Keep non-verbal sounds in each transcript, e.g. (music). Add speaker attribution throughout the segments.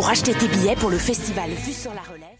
Speaker 1: pour acheter tes billets pour le festival Vue sur la Relève.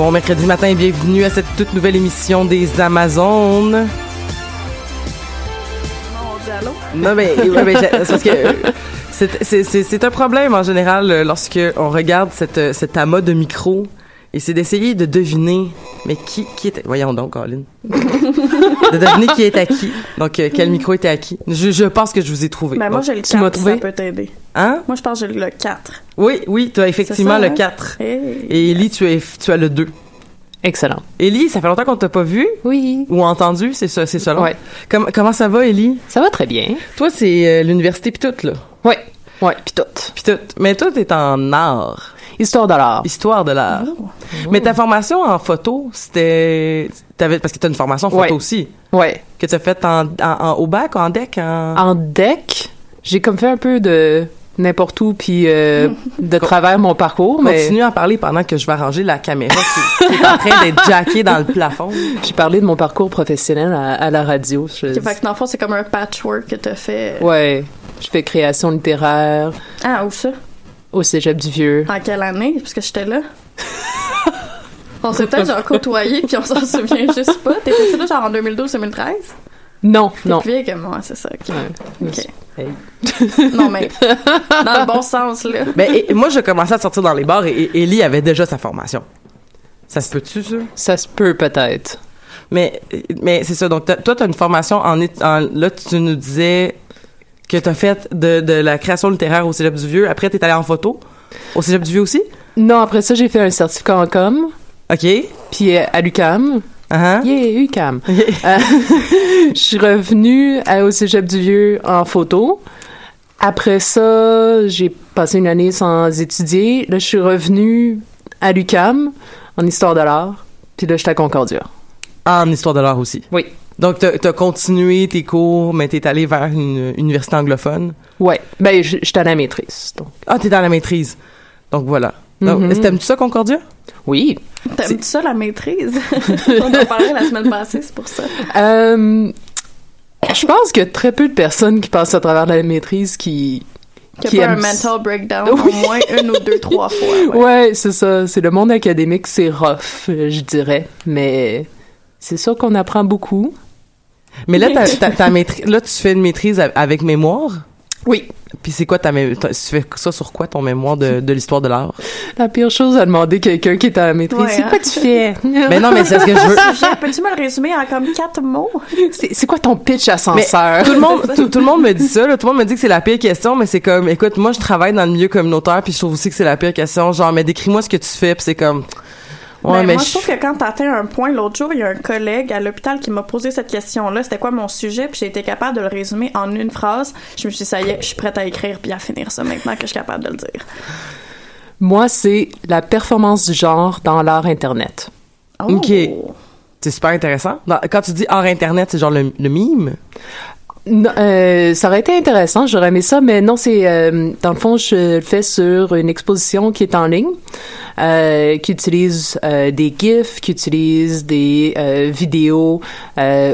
Speaker 2: Bon mercredi matin et bienvenue à cette toute nouvelle émission des Amazones. Non, mais, ouais, mais c'est parce que c'est- un problème en général lorsque on regarde cette, cet amas de micros et c'est d'essayer de deviner, mais qui, qui était. Voyons donc, Colin. de deviner qui est à qui. Donc, euh, quel micro était à qui. Je, je pense que je vous ai trouvé.
Speaker 3: Ben, moi, j'ai le
Speaker 2: tu m'as
Speaker 3: 4,
Speaker 2: trouvé?
Speaker 3: ça peut t'aider.
Speaker 2: Hein?
Speaker 3: Moi, je pense que j'ai le 4.
Speaker 2: Oui, oui, tu as effectivement
Speaker 3: ça,
Speaker 2: le
Speaker 3: hein?
Speaker 2: 4.
Speaker 3: Hey.
Speaker 2: Et Ellie, tu, es, tu as le 2.
Speaker 4: Excellent.
Speaker 2: Ellie, ça fait longtemps qu'on t'a pas vu
Speaker 4: Oui.
Speaker 2: ou entendu, c'est ça, c'est ça.
Speaker 4: Ouais.
Speaker 2: Com- comment ça va, Ellie?
Speaker 4: Ça va très bien.
Speaker 2: Toi, c'est euh, l'université pis tout, là.
Speaker 4: Ouais. Ouais, puis tout.
Speaker 2: Pis tout. Mais toi, t'es en art.
Speaker 4: Histoire de l'art.
Speaker 2: Histoire de l'art. Mais ta formation en photo, c'était... T'avais, parce que t'as une formation en photo
Speaker 4: Ouais.
Speaker 2: aussi.
Speaker 4: Ouais.
Speaker 2: Que t'as faite en, en, en- au bac, en deck, en...
Speaker 4: En deck, j'ai comme fait un peu de n'importe où puis euh, de (laughs) travers mon parcours, mais
Speaker 2: Continue à en parler pendant que je vais arranger la caméra qui, qui est en train d'être jackée dans le plafond. (laughs)
Speaker 4: j'ai parlé de mon parcours professionnel à, à la radio. Je-
Speaker 3: Ok, fait que dans le fond, c'est comme un patchwork que t'as fait.
Speaker 4: Ouais. Je fais création littéraire
Speaker 3: Ah, où ça?
Speaker 4: Au Cégep du Vieux.
Speaker 3: En quelle année? Parce que j'étais là. (laughs) on s'est peut-être genre côtoyé puis on s'en souvient juste pas. T'étais là genre en 2012-2013?
Speaker 4: Non,
Speaker 3: T'es
Speaker 4: non.
Speaker 3: plus vieille que moi, c'est ça. ok.
Speaker 4: Ouais.
Speaker 3: Ok.
Speaker 2: Hey. (laughs)
Speaker 3: Non, mais dans le bon sens, là.
Speaker 2: Ben, et- moi, je commençais à sortir dans les bars et, et Ellie avait déjà sa formation. Ça se peut-tu, ça?
Speaker 4: Ça se peut peut-être.
Speaker 2: Mais, mais c'est ça. Donc, toi, tu as une formation en- Là, tu nous disais que tu as fait de, de la création littéraire au Cégep du Vieux. Après, tu es allé en photo. Au Cégep du Vieux aussi?
Speaker 4: Non, après ça, j'ai fait un certificat en com,
Speaker 2: OK.
Speaker 4: puis euh, à l'UCAM.
Speaker 2: Uh-huh.
Speaker 4: Yeah, UCAM. (laughs) Euh, (laughs) je suis revenue à- au Cégep du Vieux en photo. Après ça, j'ai passé une année sans étudier. Là, je suis revenue à l'UCAM en histoire de l'art. Puis là, j'étais à Concordia.
Speaker 2: En histoire de l'art aussi.
Speaker 4: Oui.
Speaker 2: Donc, tu as continué tes cours, mais tu es allé vers une université anglophone?
Speaker 4: Ouais. Ben, j'étais à la maîtrise. donc.
Speaker 2: Ah, tu es dans la maîtrise. Donc, voilà. Donc,
Speaker 4: Mhm.
Speaker 2: T'aimes-tu ça, Concordia?
Speaker 4: Oui.
Speaker 3: T'aimes-tu ça, la maîtrise? (laughs) on en parlait la semaine passée, c'est pour ça.
Speaker 4: Euh, je pense qu'il y a très peu de personnes qui passent à travers la maîtrise qui
Speaker 3: Qu'il y a pas un mental breakdown au moins une ou deux, trois (laughs) fois.
Speaker 4: Ouais, c'est ça. C'est le monde académique, c'est rough, je dirais. Mais c'est sûr qu'on apprend beaucoup.
Speaker 2: Mais là, ta, (laughs) ta, maîtrise, là, tu fais une maîtrise avec mémoire?
Speaker 4: Oui.
Speaker 2: Puis c'est quoi ta mémoire? Tu fais ça sur quoi ton mémoire de, de l'histoire de l'art?
Speaker 4: La pire chose à demander quelqu'un qui est à la maîtrise, c'est quoi hein? tu fais?
Speaker 2: mais (laughs) non, mais c'est ce que je veux. (laughs)
Speaker 3: Peux-tu me le résumer en comme quatre mots?
Speaker 4: C'est quoi ton pitch ascenseur?
Speaker 2: tout le monde, tout, le monde me dit ça, là, Tout le monde me dit que c'est la pire question, mais c'est comme, écoute, moi, je travaille dans le milieu communautaire puis je trouve aussi que c'est la pire question. Genre, mais décris-moi ce que tu fais puis c'est comme,
Speaker 3: Ouais, ben, mais moi, je trouve que quand t'atteins un point, l'autre jour, il y a un collègue à l'hôpital qui m'a posé cette question-là. C'était quoi mon sujet? Puis j'ai été capable de le résumer en une phrase. Je me suis dit, ça y est, je suis prête à écrire puis à finir ça maintenant que je suis capable de le dire.
Speaker 4: Moi, c'est la performance du genre dans l'art Internet.
Speaker 2: Oh. OK. C'est super intéressant. Quand tu dis art Internet, c'est genre le, le mime?
Speaker 4: Euh, ça aurait été intéressant, j'aurais aimé ça, mais non, c'est euh, dans le fond, je le fais sur une exposition qui est en ligne, euh, qui utilise euh, des GIFs, qui utilise des euh, vidéos,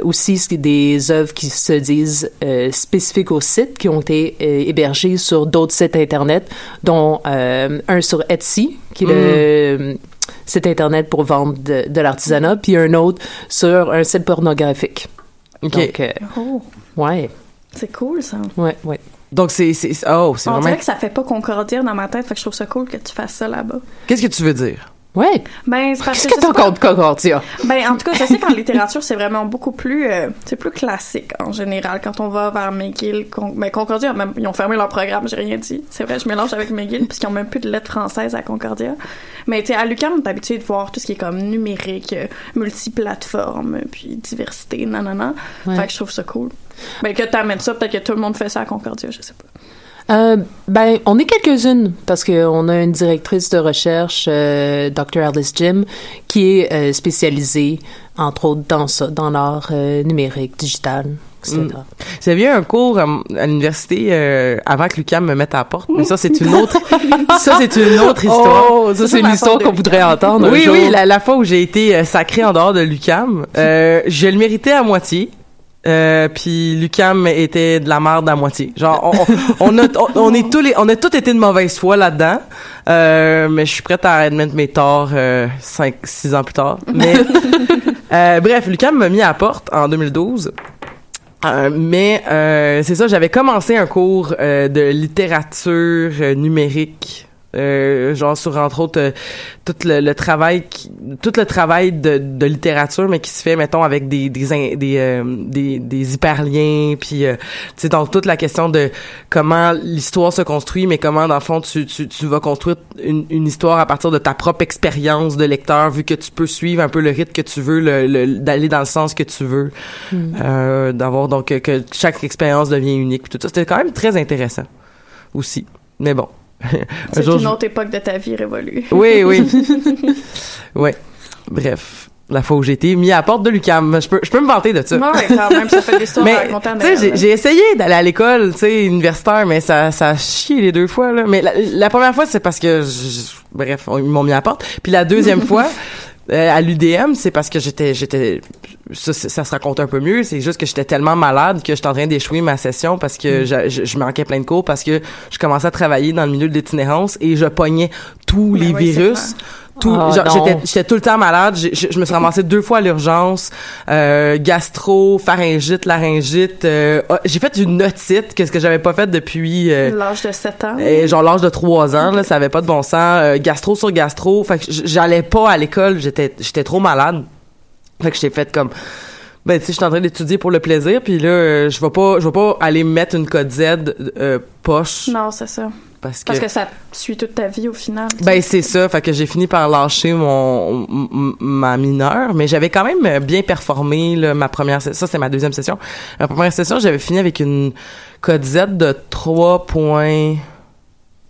Speaker 4: aussi des œuvres qui se disent spécifiques au site, qui ont été hébergées sur d'autres sites internet, dont un sur Etsy, qui est le mm. site internet pour vendre de, de l'artisanat, puis un autre sur un site pornographique.
Speaker 2: OK. Donc,
Speaker 3: oh.
Speaker 4: Ouais.
Speaker 3: C'est cool, ça.
Speaker 4: Ouais, ouais.
Speaker 2: Donc, c'est. Oh, c'est
Speaker 3: On
Speaker 2: vraiment.
Speaker 3: dirait que ça fait pas Concordia dans ma tête, fait que je trouve ça cool que tu fasses ça là-bas.
Speaker 2: Qu'est-ce que tu veux dire?
Speaker 4: Ouais.
Speaker 3: Ben, c'est
Speaker 4: Qu'est-ce que t'as contre Concordia?
Speaker 3: Ben, en tout cas, je sais qu'en littérature, c'est vraiment beaucoup plus, euh, c'est plus classique, en général, quand on va vers McGill. Con... Ben, Concordia, même, ils ont fermé leur programme, j'ai rien dit. C'est vrai, je mélange avec McGill, puisqu'ils ont même plus de lettres françaises à Concordia. Mais, tu sais, à l'UQAM, on est habitué de voir tout ce qui est comme numérique, euh, multiplateforme, puis diversité, nanana. Ouais. Fait que je trouve ça cool. Ben, que t'amènes ça, peut-être que tout le monde fait ça à Concordia, je sais pas.
Speaker 4: Euh, ben, on est quelques-unes parce qu'on a une directrice de recherche, euh, Dr. Alice Jim, qui est euh, spécialisée, entre autres, dans ça, dans l'art euh, numérique, digital, etc. Mm.
Speaker 2: J'avais eu un cours à, l'université euh, avant que Lucas me mette à la porte, mais ça c'est une autre, (laughs) ça c'est une autre histoire.
Speaker 4: Oh, ça c'est une histoire qu'on voudrait entendre.
Speaker 2: Oui, oui, la, la, fois où j'ai été sacré en dehors de Lucam, je le méritais à moitié. Euh, puis Lucam était de la merde à moitié. Genre on, on, a on, est tous les on a tous été de mauvaise foi là-dedans. Euh, mais je suis prête à admettre mes torts euh, cinq six ans plus tard. Mais (laughs) euh, bref, Lucam m'a mis à la porte en 2012. Euh, mais c'est ça, j'avais commencé un cours de littérature numérique euh, genre sur entre autres euh, tout le, travail qui, tout le travail de, de, littérature mais qui se fait mettons avec des des des, euh, des, des, hyperliens puis tu sais donc toute la question de comment l'histoire se construit mais comment dans le fond tu, tu, tu vas construire une, une, histoire à partir de ta propre expérience de lecteur vu que tu peux suivre un peu le rythme que tu veux le, d'aller dans le sens que tu veux. Mm. d'avoir donc que chaque expérience devient unique puis tout ça. C'était quand même très intéressant aussi. Mais bon (laughs)
Speaker 3: C'est une autre époque de ta vie révolue.
Speaker 2: Oui, oui. (laughs) oui. Bref la fois où j'ai été mis à la porte de l'UCAM. Je peux, je peux me vanter de ça.
Speaker 3: Quand même, ça fait (laughs)
Speaker 2: tu sais, j'ai essayé d'aller à l'école, tu sais, universitaire, mais ça, ça a chié les deux fois, là. Mais la, première fois, c'est parce que, bref, ils m'ont mis à la porte. Puis la deuxième fois, euh, à l'UDM, c'est parce que j'étais, j'étais, ça, ça, se raconte un peu mieux. C'est juste que j'étais tellement malade que j'étais en train d'échouer ma session parce que mm. je, je, manquais plein de cours parce que je commençais à travailler dans le milieu de l'itinérance et je pognais tous les virus tout ah, j'étais j'étais tout le temps malade. Je, me suis ramassée deux fois à l'urgence euh, gastro pharyngite laryngite euh, ah, j'ai fait une otite qu'est-ce que j'avais pas fait depuis
Speaker 3: euh, l'âge de 7 ans.
Speaker 2: et genre l'âge de 3 ans là ça avait pas de bon sens euh, gastro sur gastro. Fait que j'allais pas à l'école j'étais j'étais trop malade. Fait que j'étais fait comme ben tu sais je suis en train d'étudier pour le plaisir puis là je vais pas je vais pas aller mettre une code Z poche.
Speaker 3: Non c'est ça parce que, ça suit toute ta vie au final.
Speaker 2: Ben c'est ça, fait que j'ai fini par lâcher mon ma mineure, mais j'avais quand même bien performé là, ma première ça c'est ma deuxième session. Ma première session, j'avais fini avec une code Z de 3.30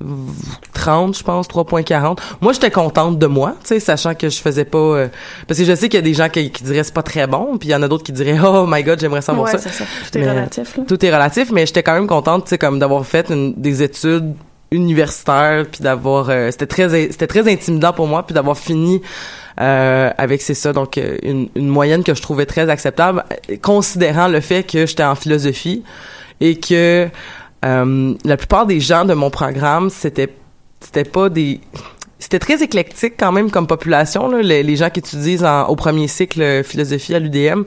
Speaker 2: je pense 3.40 moi j'étais contente de moi tu sais sachant que je faisais pas euh, parce que je sais qu'il y a des gens qui, qui diraient c'est pas très bon puis il y en a d'autres qui diraient oh my god j'aimerais savoir
Speaker 3: ouais, ça. ça tout est relatif là.
Speaker 2: tout est relatif mais j'étais quand même contente tu sais comme d'avoir fait des études universitaire puis d'avoir euh, c'était très c'était très intimidant pour moi puis d'avoir fini euh, avec c'est ça. Donc euh, une, une, moyenne que je trouvais très acceptable considérant le fait que j'étais en philosophie et que la plupart des gens de mon programme, c'était c'était pas des c'était très éclectique quand même comme population là, les, les gens qui étudient en- au premier cycle euh, philosophie à l'UDM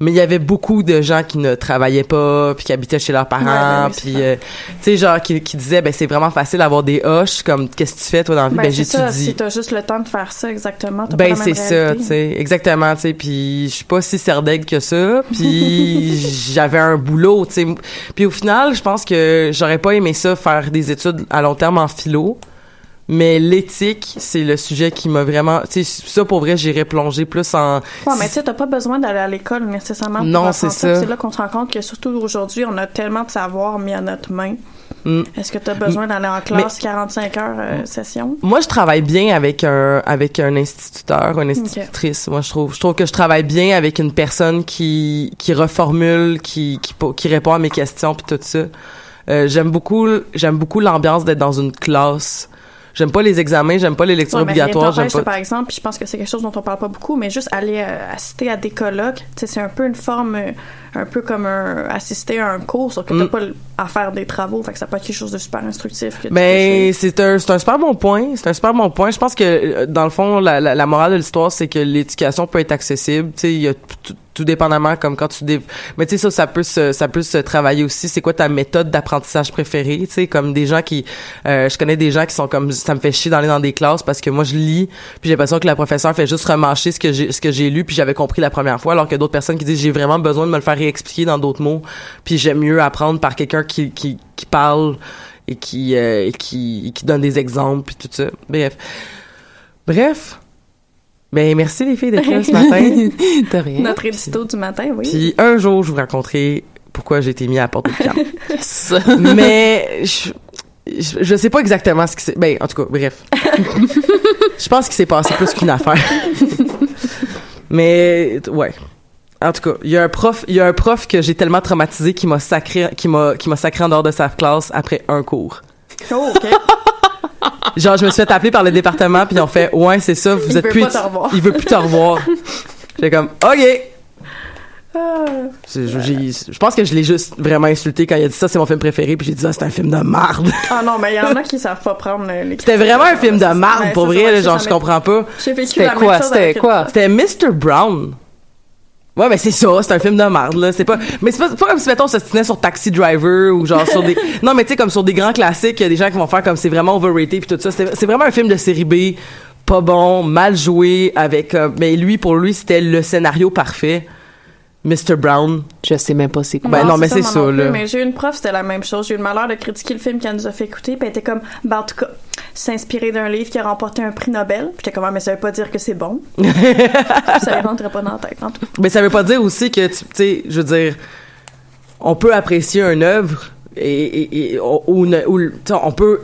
Speaker 2: mais il y avait beaucoup de gens qui ne travaillaient pas puis qui habitaient chez leurs
Speaker 3: Ouais, ben
Speaker 2: parents
Speaker 3: oui, c'est
Speaker 2: puis euh, tu sais genre qui, qui disaient ben c'est vraiment facile d'avoir des hoches comme qu'est-ce que tu fais toi dans la vie?
Speaker 3: Ben,
Speaker 2: ben,
Speaker 3: c'est ça,
Speaker 2: j'étudie.
Speaker 3: si t'as juste le temps de faire ça exactement,
Speaker 2: ben c'est ça, tu sais, exactement, tu sais, puis je suis pas si serdègue que ça, (laughs) puis j'avais un boulot, tu sais. Puis au final, je pense que j'aurais pas aimé ça faire des études à long terme en philo. Mais l'éthique, c'est le sujet qui m'a vraiment, tu sais, ça pour vrai, j'irais plonger plus en
Speaker 3: Ouais, mais tu sais, t'as pas besoin d'aller à l'école nécessairement. pour
Speaker 2: Non, c'est ça.
Speaker 3: C'est là qu'on se rend compte que surtout aujourd'hui, on a tellement de savoir mis à notre main.
Speaker 2: Mm.
Speaker 3: Est-ce que t'as besoin d'aller en classe 45 heures euh, session?
Speaker 2: Moi, je travaille bien avec un avec un instituteur, une institutrice. Moi, je trouve je trouve que je travaille bien avec une personne qui qui reformule, qui qui qui répond à mes questions puis tout ça. Euh, j'aime beaucoup j'aime beaucoup l'ambiance d'être dans une classe. J'aime pas les examens, j'aime pas les lectures
Speaker 3: Ouais,
Speaker 2: obligatoires, j'aime
Speaker 3: t'empêche,
Speaker 2: pas
Speaker 3: par exemple, puis je pense que c'est quelque chose dont on parle pas beaucoup, mais juste aller euh, assister à des colloques, c'est un peu une forme, euh, un peu comme un, assister à un cours, sauf que t'as
Speaker 2: Mm.
Speaker 3: pas à faire des travaux, fait que ça peut être quelque chose de super instructif. que
Speaker 2: Ben c'est un c'est un super bon point, c'est un super bon point. Je pense que euh, dans le fond la, la, la morale de l'histoire c'est que l'éducation peut être accessible, tu sais il y a tout, tout dépendamment comme quand tu dé... mais tu sais ça ça peut se ça peut se travailler aussi, c'est quoi ta méthode d'apprentissage préférée, tu sais comme des gens qui euh, je connais des gens qui sont comme ça me fait chier d'aller dans des classes parce que moi je lis puis j'ai l'impression que la professeure fait juste remâcher ce que j'ai ce que j'ai lu puis j'avais compris la première fois alors que d'autres personnes qui disent j'ai vraiment besoin de me le faire réexpliquer dans d'autres mots puis j'aime mieux apprendre par quelqu'un qui qui qui parle et qui euh, et qui et qui donne des exemples puis tout ça. Bref. Bref. Ben merci les filles d'être là ce matin. (laughs)
Speaker 4: De rien.
Speaker 3: Notre édito du matin, oui.
Speaker 2: Puis un jour je vous raconterai pourquoi j'ai été mis à la porte de camp. (laughs) (laughs) Mais je, je je sais pas exactement ce qui s'est ben en tout cas bref. je pense qu'il s'est passé plus qu'une affaire. Mais ouais. En tout cas, il y a un prof, il y a un prof que j'ai tellement traumatisé qui m'a sacré qui m'a qui m'a sacré en dehors de sa classe après un cours.
Speaker 3: Oh, OK. (laughs)
Speaker 2: Genre, je me suis fait appeler par le département, puis ils ont fait, ouais, c'est ça, vous
Speaker 3: Il
Speaker 2: êtes
Speaker 3: veut
Speaker 2: plus.
Speaker 3: pas revoir.
Speaker 2: Il veut plus te revoir. J'étais comme, ok.
Speaker 3: Ah.
Speaker 2: Je, j'ai- je pense que je l'ai juste vraiment insulté quand il a dit ça, c'est mon film préféré, puis j'ai dit, ah, c'est un film de marde.
Speaker 3: Ah non, mais il y en a (laughs) qui savent pas prendre les
Speaker 2: C'était vraiment un film de marde, pour vrai, genre, je comprends pas.
Speaker 3: J'ai
Speaker 4: C'était quoi? C'était quoi?
Speaker 2: C'était Mr. Brown. Ouais, mais c'est ça, c'est un film de marde, là. C'est pas, mais c'est pas, pas comme si, mettons, ça se tenait sur Taxi Driver ou genre sur des, (laughs) non, mais tu sais, comme sur des grands classiques, il y a des gens qui vont faire comme c'est vraiment overrated puis tout ça. C'est c'est vraiment un film de série B, pas bon, mal joué, avec, euh, mais lui, pour lui, c'était le scénario parfait. Mr. Brown.
Speaker 4: Je sais même pas c'est quoi.
Speaker 2: Ben non, mais c'est ça, là.
Speaker 3: Mais j'ai eu une prof, c'était la même chose. J'ai eu le malheur de critiquer le film qu'elle nous a fait écouter, puis elle était comme, ben en tout cas, c'est inspiré d'un livre qui a remporté un prix Nobel. Puis j'étais comme, Ah, mais ça veut pas dire que c'est bon. (laughs) ça ne rentrait pas dans la tête, en tout cas.
Speaker 2: Mais ça veut pas dire aussi que, tu sais, je veux dire, on peut apprécier une œuvre et, et, et- ou, on peut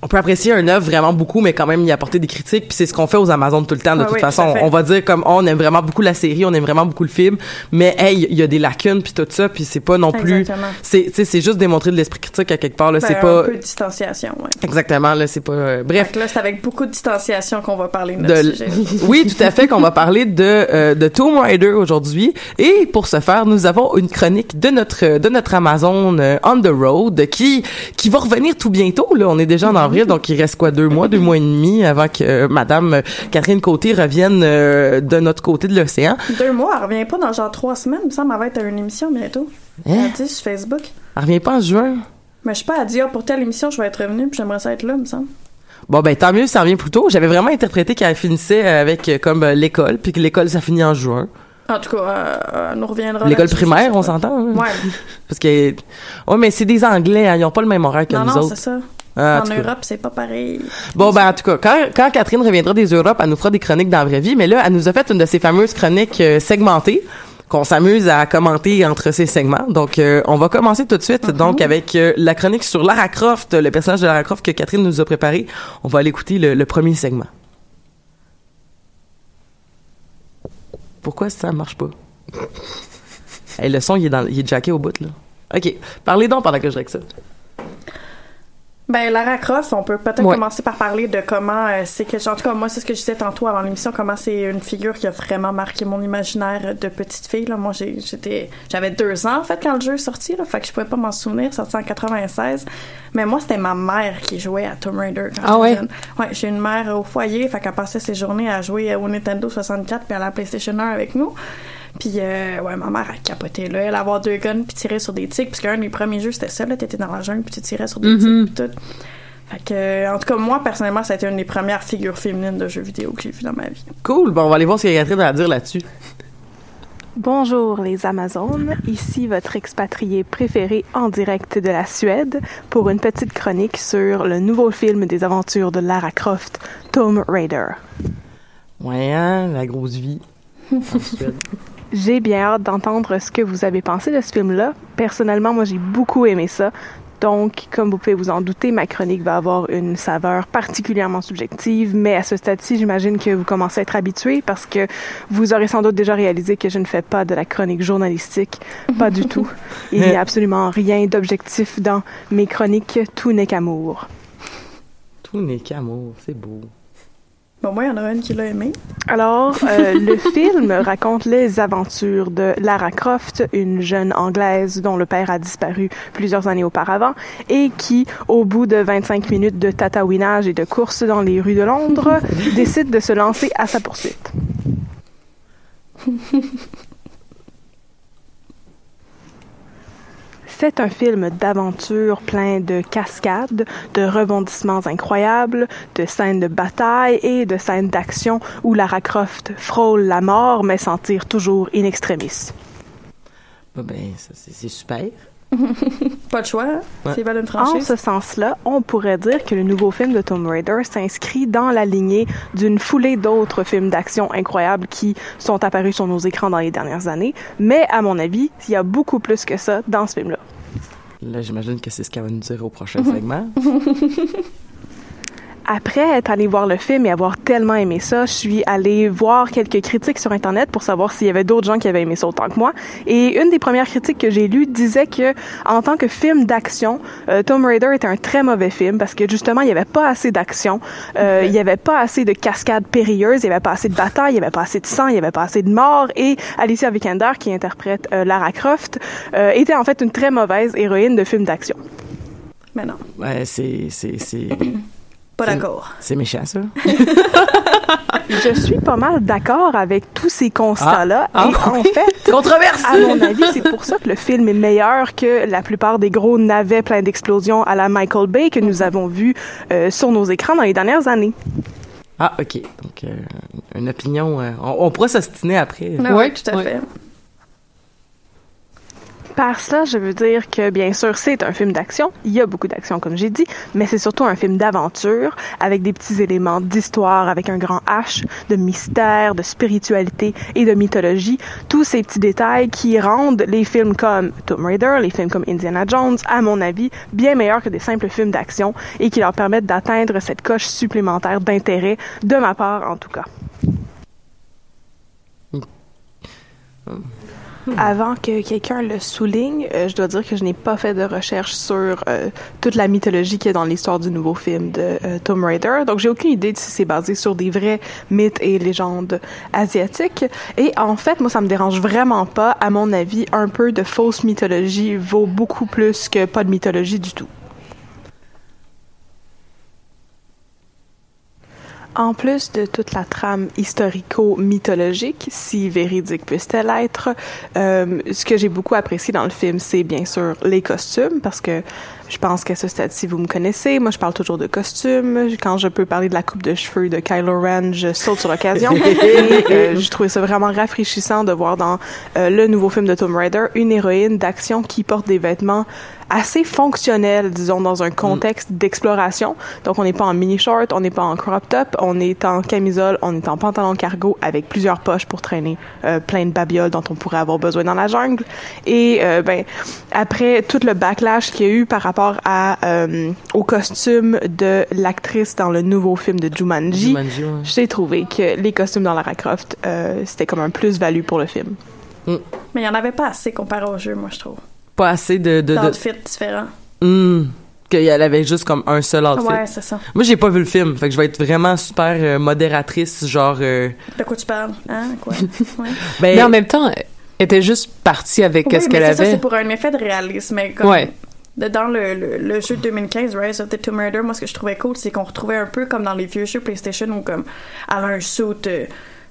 Speaker 2: on peut apprécier une œuvre vraiment beaucoup mais quand même y apporter des critiques puis c'est ce qu'on fait aux Amazones tout le temps de
Speaker 3: Ouais,
Speaker 2: toute
Speaker 3: oui,
Speaker 2: façon on va dire comme oh, on aime vraiment beaucoup la série on aime vraiment beaucoup le film mais hey il y a des lacunes puis tout ça puis c'est pas non plus
Speaker 3: Exactement.
Speaker 2: c'est c'est juste démontrer de l'esprit critique à quelque part là
Speaker 3: Ben,
Speaker 2: c'est
Speaker 3: Un
Speaker 2: pas
Speaker 3: peu de distanciation, ouais.
Speaker 2: exactement là c'est pas euh, bref
Speaker 3: que là, c'est avec beaucoup de distanciation qu'on va parler de notre
Speaker 2: de-
Speaker 3: sujet. (laughs)
Speaker 2: oui, tout à fait, qu'on va parler de, euh, de Tomb Raider aujourd'hui. Et pour ce faire, nous avons une chronique de notre de notre Amazon euh, On the Road qui qui va revenir tout bientôt. Là, on est déjà en avril, donc il reste quoi deux mois, deux mois et demi avant que euh, Madame euh, Catherine Côté revienne euh, de notre côté de l'océan?
Speaker 3: Deux mois, elle revient pas dans genre trois semaines, il me semble, elle va être à une émission bientôt.
Speaker 2: Hein?
Speaker 3: Elle dit sur Facebook.
Speaker 2: Elle revient pas en juin?
Speaker 3: Mais je sais pas, a dit, ah, pour telle émission, je vais être revenue, puis j'aimerais ça être là, il me semble.
Speaker 2: Bon ben tant mieux, ça revient plus tôt. J'avais vraiment interprété qu'elle finissait avec euh, comme l'école, puis que l'école ça finit en juin.
Speaker 3: En tout cas, euh, elle nous reviendra.
Speaker 2: L'école primaire, on s'entend. hein?
Speaker 3: Ouais. (laughs)
Speaker 2: Parce que ouais, mais c'est des Anglais, hein, ils ont pas le même horaire que
Speaker 3: non,
Speaker 2: nous
Speaker 3: non,
Speaker 2: autres.
Speaker 3: c'est ça.
Speaker 2: Ah, en.
Speaker 3: Europe, c'est pas pareil.
Speaker 2: Bon, ben, en tout cas, quand, quand Catherine reviendra des Europes, elle nous fera des chroniques dans la vraie vie, mais là, elle nous a fait une de ces fameuses chroniques euh, segmentées qu'on s'amuse à commenter entre ces segments. Donc, euh, on va commencer tout de suite, donc, avec euh, la chronique sur Lara Croft, le personnage de Lara Croft que Catherine nous a préparé. On va aller écouter le, le premier segment. Pourquoi ça marche pas? (laughs) Hey, le son, il est, dans, il est jacké au bout, là. OK. Parlez donc pendant que je règle ça.
Speaker 3: Ben, Lara Croft, on peut peut-être
Speaker 4: Ouais.
Speaker 3: commencer par parler de comment euh, c'est que, en tout cas, moi, c'est ce que je disais tantôt avant l'émission, comment c'est une figure qui a vraiment marqué mon imaginaire de petite fille, là. Moi, j'ai- j'étais, j'avais deux ans, en fait, quand le jeu est sorti, là. Fait que je pouvais pas m'en souvenir, sorti en 96. Mais moi, c'était ma mère qui jouait à Tomb Raider quand
Speaker 4: Ah ouais?
Speaker 3: jeune. Ouais, j'ai une mère au foyer, fait qu'elle passait ses journées à jouer au Nintendo 64 puis à la PlayStation 1 avec nous. Puis, euh, ouais, ma mère a capoté là. Elle avoir deux guns puis tirer sur des tigres. Parce qu'un des premiers jeux, c'était ça, là. T'étais dans la jungle puis tu tirais sur des
Speaker 4: Mhm.
Speaker 3: tigres pis tout. Fait que, euh, en tout cas, moi, personnellement, ça a été une des premières figures féminines de jeux vidéo que j'ai vues dans ma vie.
Speaker 2: Cool. Bon, on va aller voir ce qu'il y a Catherine à dire là-dessus.
Speaker 5: Bonjour les Amazones, ici votre expatrié préféré en direct de la Suède pour une petite chronique sur le nouveau film des aventures de Lara Croft, Tomb Raider.
Speaker 2: Ouais, hein, la grosse vie. En Suède. (laughs)
Speaker 5: J'ai bien hâte d'entendre ce que vous avez pensé de ce film-là. Personnellement, moi j'ai beaucoup aimé ça. Donc, comme vous pouvez vous en douter, ma chronique va avoir une saveur particulièrement subjective, mais à ce stade-ci, j'imagine que vous commencez à être habitués parce que vous aurez sans doute déjà réalisé que je ne fais pas de la chronique journalistique, pas du tout. (laughs) Il n'y a absolument rien d'objectif dans mes chroniques, tout n'est qu'amour.
Speaker 2: Tout n'est qu'amour, c'est beau.
Speaker 3: Bon, moi, il y en a une qui l'a aimé.
Speaker 5: Alors, euh, (laughs) le film raconte les aventures de Lara Croft, une jeune Anglaise dont le père a disparu plusieurs années auparavant et qui, au bout de 25 minutes de tatouinage et de course dans les rues de Londres, (laughs) décide de se lancer à sa poursuite. (laughs) C'est un film d'aventure plein de cascades, de rebondissements incroyables, de scènes de bataille et de scènes d'action où Lara Croft frôle la mort mais s'en tire toujours in extremis.
Speaker 2: Bah, ben, ça, c'est super. (laughs)
Speaker 3: Pas de choix. hein?
Speaker 2: Ouais.
Speaker 3: C'est une
Speaker 5: En
Speaker 3: franchise.
Speaker 5: ce sens-là, on pourrait dire que le nouveau film de Tomb Raider s'inscrit dans la lignée d'une foulée d'autres films d'action incroyables qui sont apparus sur nos écrans dans les dernières années. Mais à mon avis, il y a beaucoup plus que ça dans ce film-là.
Speaker 2: Là, j'imagine que c'est ce qu'elle va nous dire au prochain segment. (laughs)
Speaker 5: Après être allé voir le film et avoir tellement aimé ça, je suis allée voir quelques critiques sur Internet pour savoir s'il y avait d'autres gens qui avaient aimé ça autant que moi. Et une des premières critiques que j'ai lues disait que, en tant que film d'action, euh, Tomb Raider était un très mauvais film parce que justement, il n'y avait pas assez d'action, euh, il n'y avait pas assez de cascades périlleuses, il n'y avait pas assez de batailles, il n'y avait pas assez de sang, il n'y avait pas assez de morts. Et Alicia Vikander, qui interprète euh, Lara Croft, euh, était en fait une très mauvaise héroïne de film d'action.
Speaker 3: Mais non,
Speaker 2: Ouais, c'est. (clears throat)
Speaker 3: pas d'accord.
Speaker 2: C'est méchant, ça. (laughs)
Speaker 5: Je suis pas mal d'accord avec tous ces constats-là.
Speaker 2: Ah,
Speaker 5: et
Speaker 2: ah,
Speaker 5: en fait, (laughs)
Speaker 2: Controverse!
Speaker 5: à mon avis, c'est pour ça que le film est meilleur que la plupart des gros navets pleins d'explosions à la Michael Bay que nous avons vus euh, sur nos écrans dans les dernières années.
Speaker 2: Ah, OK. Donc, euh, une opinion. euh, on, on pourra s'ostiner après.
Speaker 3: Ah,
Speaker 4: Ouais,
Speaker 3: oui, tout à
Speaker 4: ouais.
Speaker 3: fait.
Speaker 5: Par cela, je veux dire que, bien sûr, c'est un film d'action. Il y a beaucoup d'action, comme j'ai dit, mais c'est surtout un film d'aventure avec des petits éléments d'histoire, avec un grand H, de mystère, de spiritualité et de mythologie. Tous ces petits détails qui rendent les films comme Tomb Raider, les films comme Indiana Jones, à mon avis, bien meilleurs que des simples films d'action et qui leur permettent d'atteindre cette coche supplémentaire d'intérêt, de ma part en tout cas. Avant que quelqu'un le souligne, euh, je dois dire que je n'ai pas fait de recherche sur euh, toute la mythologie qu'il y a dans l'histoire du nouveau film de euh, Tomb Raider. Donc, j'ai aucune idée de si c'est basé sur des vrais mythes et légendes asiatiques. Et en fait, moi, ça me dérange vraiment pas. À mon avis, un peu de fausse mythologie vaut beaucoup plus que pas de mythologie du tout. En plus de toute la trame historico-mythologique, si véridique puisse-t-elle être, euh, ce que j'ai beaucoup apprécié dans le film, c'est bien sûr les costumes, parce que je pense qu'à ce stade-ci, vous me connaissez. Moi, je parle toujours de costumes. Quand je peux parler de la coupe de cheveux de Kylo Ren, je saute sur l'occasion. (laughs) Et euh, j'ai trouvé ça vraiment rafraîchissant de voir dans euh, le nouveau film de Tomb Raider une héroïne d'action qui porte des vêtements assez fonctionnels, disons, dans un contexte d'exploration. Donc, on n'est pas en mini-short, on n'est pas en crop top, on est en camisole, on est en pantalon cargo avec plusieurs poches pour traîner euh, plein de babioles dont on pourrait avoir besoin dans la jungle. Et, euh, ben, après tout le backlash qu'il y a eu par rapport à, euh, au costume de l'actrice dans le nouveau film de Jumanji,
Speaker 2: Jumanji, ouais.
Speaker 5: j'ai trouvé que les costumes dans Lara Croft, euh, c'était comme un plus-value pour le film.
Speaker 3: Mais il y en avait pas assez comparé au jeu, moi, je trouve.
Speaker 2: Pas assez de. de, de...
Speaker 3: D'outfits différents.
Speaker 2: Hmm. qu'elle avait juste comme un seul outfit.
Speaker 3: Ouais, c'est ça.
Speaker 2: Moi, j'ai pas vu le film, fait que je vais être vraiment super euh, modératrice, genre. euh,
Speaker 3: De quoi tu parles? Hein? Quoi? (laughs) Ouais.
Speaker 2: ben,
Speaker 4: Mais en même temps, elle était juste partie avec
Speaker 3: Oui,
Speaker 4: ce qu'elle
Speaker 3: c'est ça,
Speaker 4: avait.
Speaker 3: c'est pour un effet de réalisme. Mais comme
Speaker 4: Ouais.
Speaker 3: Dans le, le, le jeu de 2015, Rise of the Tomb Raider, moi, ce que je trouvais cool, c'est qu'on retrouvait un peu comme dans les vieux jeux PlayStation où, comme, elle a un suit euh,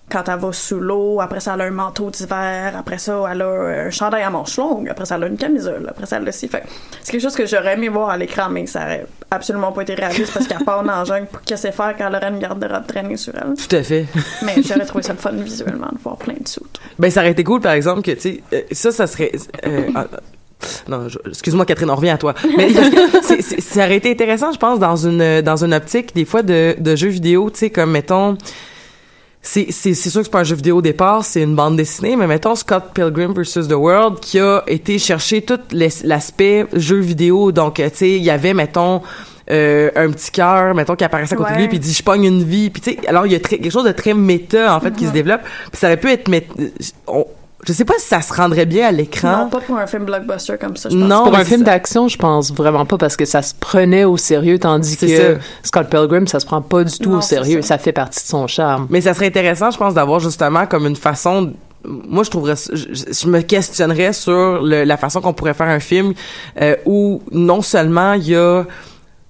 Speaker 3: quand elle va sous l'eau, après ça, elle a un manteau d'hiver, après ça, elle a un chandail à manches longues, après ça, elle a une camisole, après ça, elle a aussi. Fait c'est quelque chose que j'aurais aimé voir à l'écran, mais ça aurait absolument pas été réaliste parce qu'elle part dans la jungle pour qu'elle sait faire quand elle aurait une garde-robe traînée sur elle.
Speaker 2: Tout à fait.
Speaker 3: Mais j'aurais trouvé ça le fun visuellement de voir plein de suits.
Speaker 2: Ben, ça aurait été cool, par exemple, que, tu sais, euh, ça, ça serait... euh, non, excuse-moi, Catherine, on revient à toi. Mais que (laughs) c'est- ça aurait été intéressant, je pense, dans une dans une optique, des fois, de, de jeux vidéo, tu sais, comme, mettons... C'est c'est- c'est sûr que c'est pas un jeu vidéo au départ, c'est une bande dessinée, mais mettons Scott Pilgrim vs. The World, qui a été chercher tout l'aspect jeu vidéo. Donc, tu sais, il y avait, mettons... euh, un petit cœur, mettons, qui apparaissait à côté de lui, puis il dit « je pogne une vie ». Puis tu sais, alors il y a très- quelque chose de très méta, en fait, qui se développe. Puis ça aurait pu être... mét- on- je sais pas si ça se rendrait bien à l'écran.
Speaker 3: Non, pas pour un film blockbuster comme ça, je pense.
Speaker 2: Non,
Speaker 4: pour un film d'action, je pense vraiment pas parce que ça se prenait au sérieux, tandis que
Speaker 2: ça.
Speaker 4: Scott Pilgrim, ça se prend pas du tout
Speaker 3: Non,
Speaker 4: au sérieux.
Speaker 3: ça.
Speaker 4: Ça. fait partie de son charme.
Speaker 2: Mais ça serait intéressant, je pense, d'avoir justement comme une façon. Moi, je trouverais, je me questionnerais sur le- la façon qu'on pourrait faire un film euh, où non seulement il y a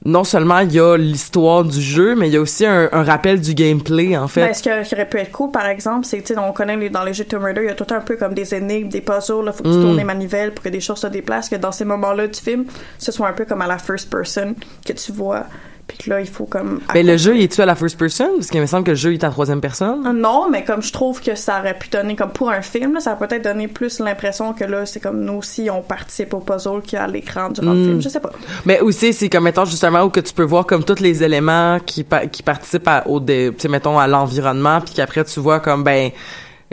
Speaker 2: non seulement il y a l'histoire du jeu, mais il y a aussi un, un rappel du gameplay en fait.
Speaker 3: Ben, ce qui aurait pu être cool, par exemple, c'est, tu sais, on connaît les- dans les jeux Tomb Raider, il y a tout un peu comme des énigmes, des puzzles, là, faut que tu
Speaker 2: Mm.
Speaker 3: tournes les manivelles pour que des choses se déplacent, que dans ces moments-là du film, ce soit un peu comme à la first person, que tu vois, puis que là, il faut comme...
Speaker 2: Mais le jeu, il est-tu à la first person? Parce qu'il me semble que le jeu est en troisième personne.
Speaker 3: Non, mais comme je trouve que ça aurait pu donner, comme pour un film, là, ça aurait peut-être donné plus l'impression que là, c'est comme nous aussi, on participe au puzzle qu'il y a à l'écran durant le
Speaker 2: Mm.
Speaker 3: film, je sais pas.
Speaker 2: Mais aussi, c'est comme, mettons, justement, où que tu peux voir comme tous les éléments qui, pa- qui participent à, au, tu sais, mettons, à l'environnement, puis qu'après, tu vois comme, ben,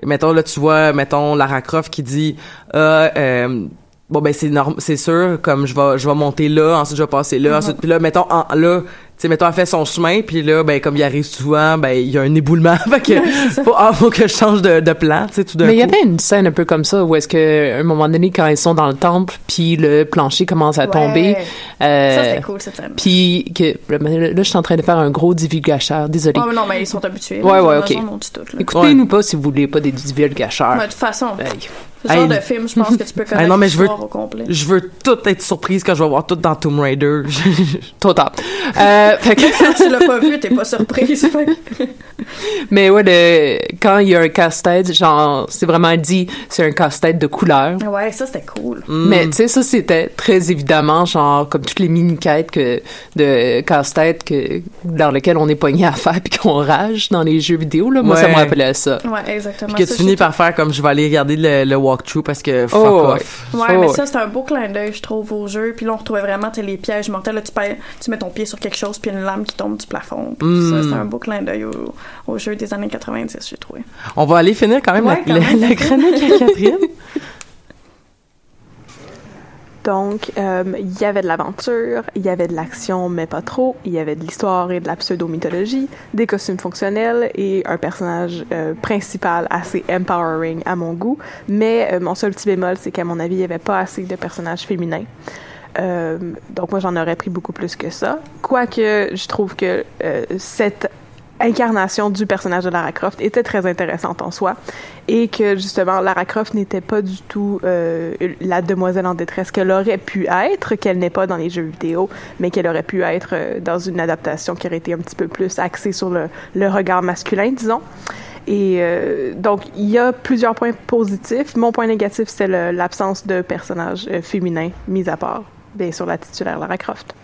Speaker 2: mettons, là, tu vois, mettons, Lara Croft qui dit, euh, euh, bon, ben, c'est c'est sûr, comme, je vais, je vais monter là, ensuite, je vais passer là,
Speaker 3: Mhm.
Speaker 2: ensuite, puis là, mettons, en, là, tu sais, mettons, elle fait son chemin, puis là, ben, comme il arrive souvent, ben, il y a un éboulement, (laughs) fait que, faut, ah, faut que je change de, de plan, tu sais, tout d'un coup.
Speaker 4: Mais il y avait une scène un peu comme ça où est-ce que, à un moment donné, quand ils sont dans le temple, puis le plancher commence à
Speaker 3: Ouais.
Speaker 4: tomber. euh,
Speaker 3: Ça, c'était cool, cette scène.
Speaker 4: Puis que là, là, je suis en train de faire un gros divulgacheur. Désolé.
Speaker 3: Ouais, mais non, mais ils sont habitués.
Speaker 4: Ouais, ouais, ok. Écoutez-nous pas si vous voulez pas des divulgacheurs.
Speaker 3: Mais de toute façon,
Speaker 4: Hey.
Speaker 3: Ce genre
Speaker 2: Hey.
Speaker 3: de film, je pense que tu peux (laughs) connaître
Speaker 2: non, mais je veux,
Speaker 3: au complet.
Speaker 2: je veux tout être surprise quand je vais voir tout dans Tomb Raider. (laughs)
Speaker 4: Trop tard. Euh, (laughs) fait que-
Speaker 3: Quand tu l'as pas vu, t'es pas surprise.
Speaker 4: Mais ouais, le, quand il y a un casse-tête, genre, c'est vraiment dit, c'est un casse-tête de couleur.
Speaker 3: Ouais, ça, c'était cool.
Speaker 2: Mm.
Speaker 4: Mais tu sais, ça, c'était très évidemment, genre, comme toutes les mini-quêtes que, de casse-tête que, dans lesquelles on est pogné à faire puis qu'on rage dans les jeux vidéo, là. Moi, ça me rappelait ça.
Speaker 3: Ouais, exactement.
Speaker 2: Puis que
Speaker 3: Ça,
Speaker 2: tu finis par faire comme je vais aller regarder le, le walkthrough parce que fuck
Speaker 4: Oh,
Speaker 2: off.
Speaker 3: Ouais,
Speaker 4: Oh,
Speaker 3: mais ça, c'est un beau clin d'œil, je trouve, au jeu. Puis là, on retrouvait vraiment les pièges mortels. Là, tu, payes- tu mets ton pied sur quelque chose, puis une lame qui tombe du plafond. Puis
Speaker 2: Mm.
Speaker 3: ça, c'est un beau clin d'œil au, au jeu des années 90, j'ai trouvé.
Speaker 2: On va aller finir quand même
Speaker 3: Ouais,
Speaker 2: la,
Speaker 3: quand
Speaker 2: la-
Speaker 3: même.
Speaker 2: la chronique à Catherine. (laughs)
Speaker 5: Donc, euh, il y avait de l'aventure, il y avait de l'action, mais pas trop. Il y avait de l'histoire et de la pseudo-mythologie, des costumes fonctionnels et un personnage euh, principal assez empowering à mon goût. Mais euh, mon seul petit bémol, c'est qu'à mon avis, il n'y avait pas assez de personnages féminins. Euh, donc moi, j'en aurais pris beaucoup plus que ça. Quoique, je trouve que euh, cette incarnation du personnage de Lara Croft était très intéressante en soi et que justement Lara Croft n'était pas du tout euh, la demoiselle en détresse qu'elle aurait pu être, qu'elle n'est pas dans les jeux vidéo, mais qu'elle aurait pu être euh, dans une adaptation qui aurait été un petit peu plus axée sur le, regard masculin, disons. Et euh, donc, il y a plusieurs points positifs. Mon point négatif, c'est l'absence de personnages euh, féminins, mis à part, bien sûr, la titulaire Lara Croft.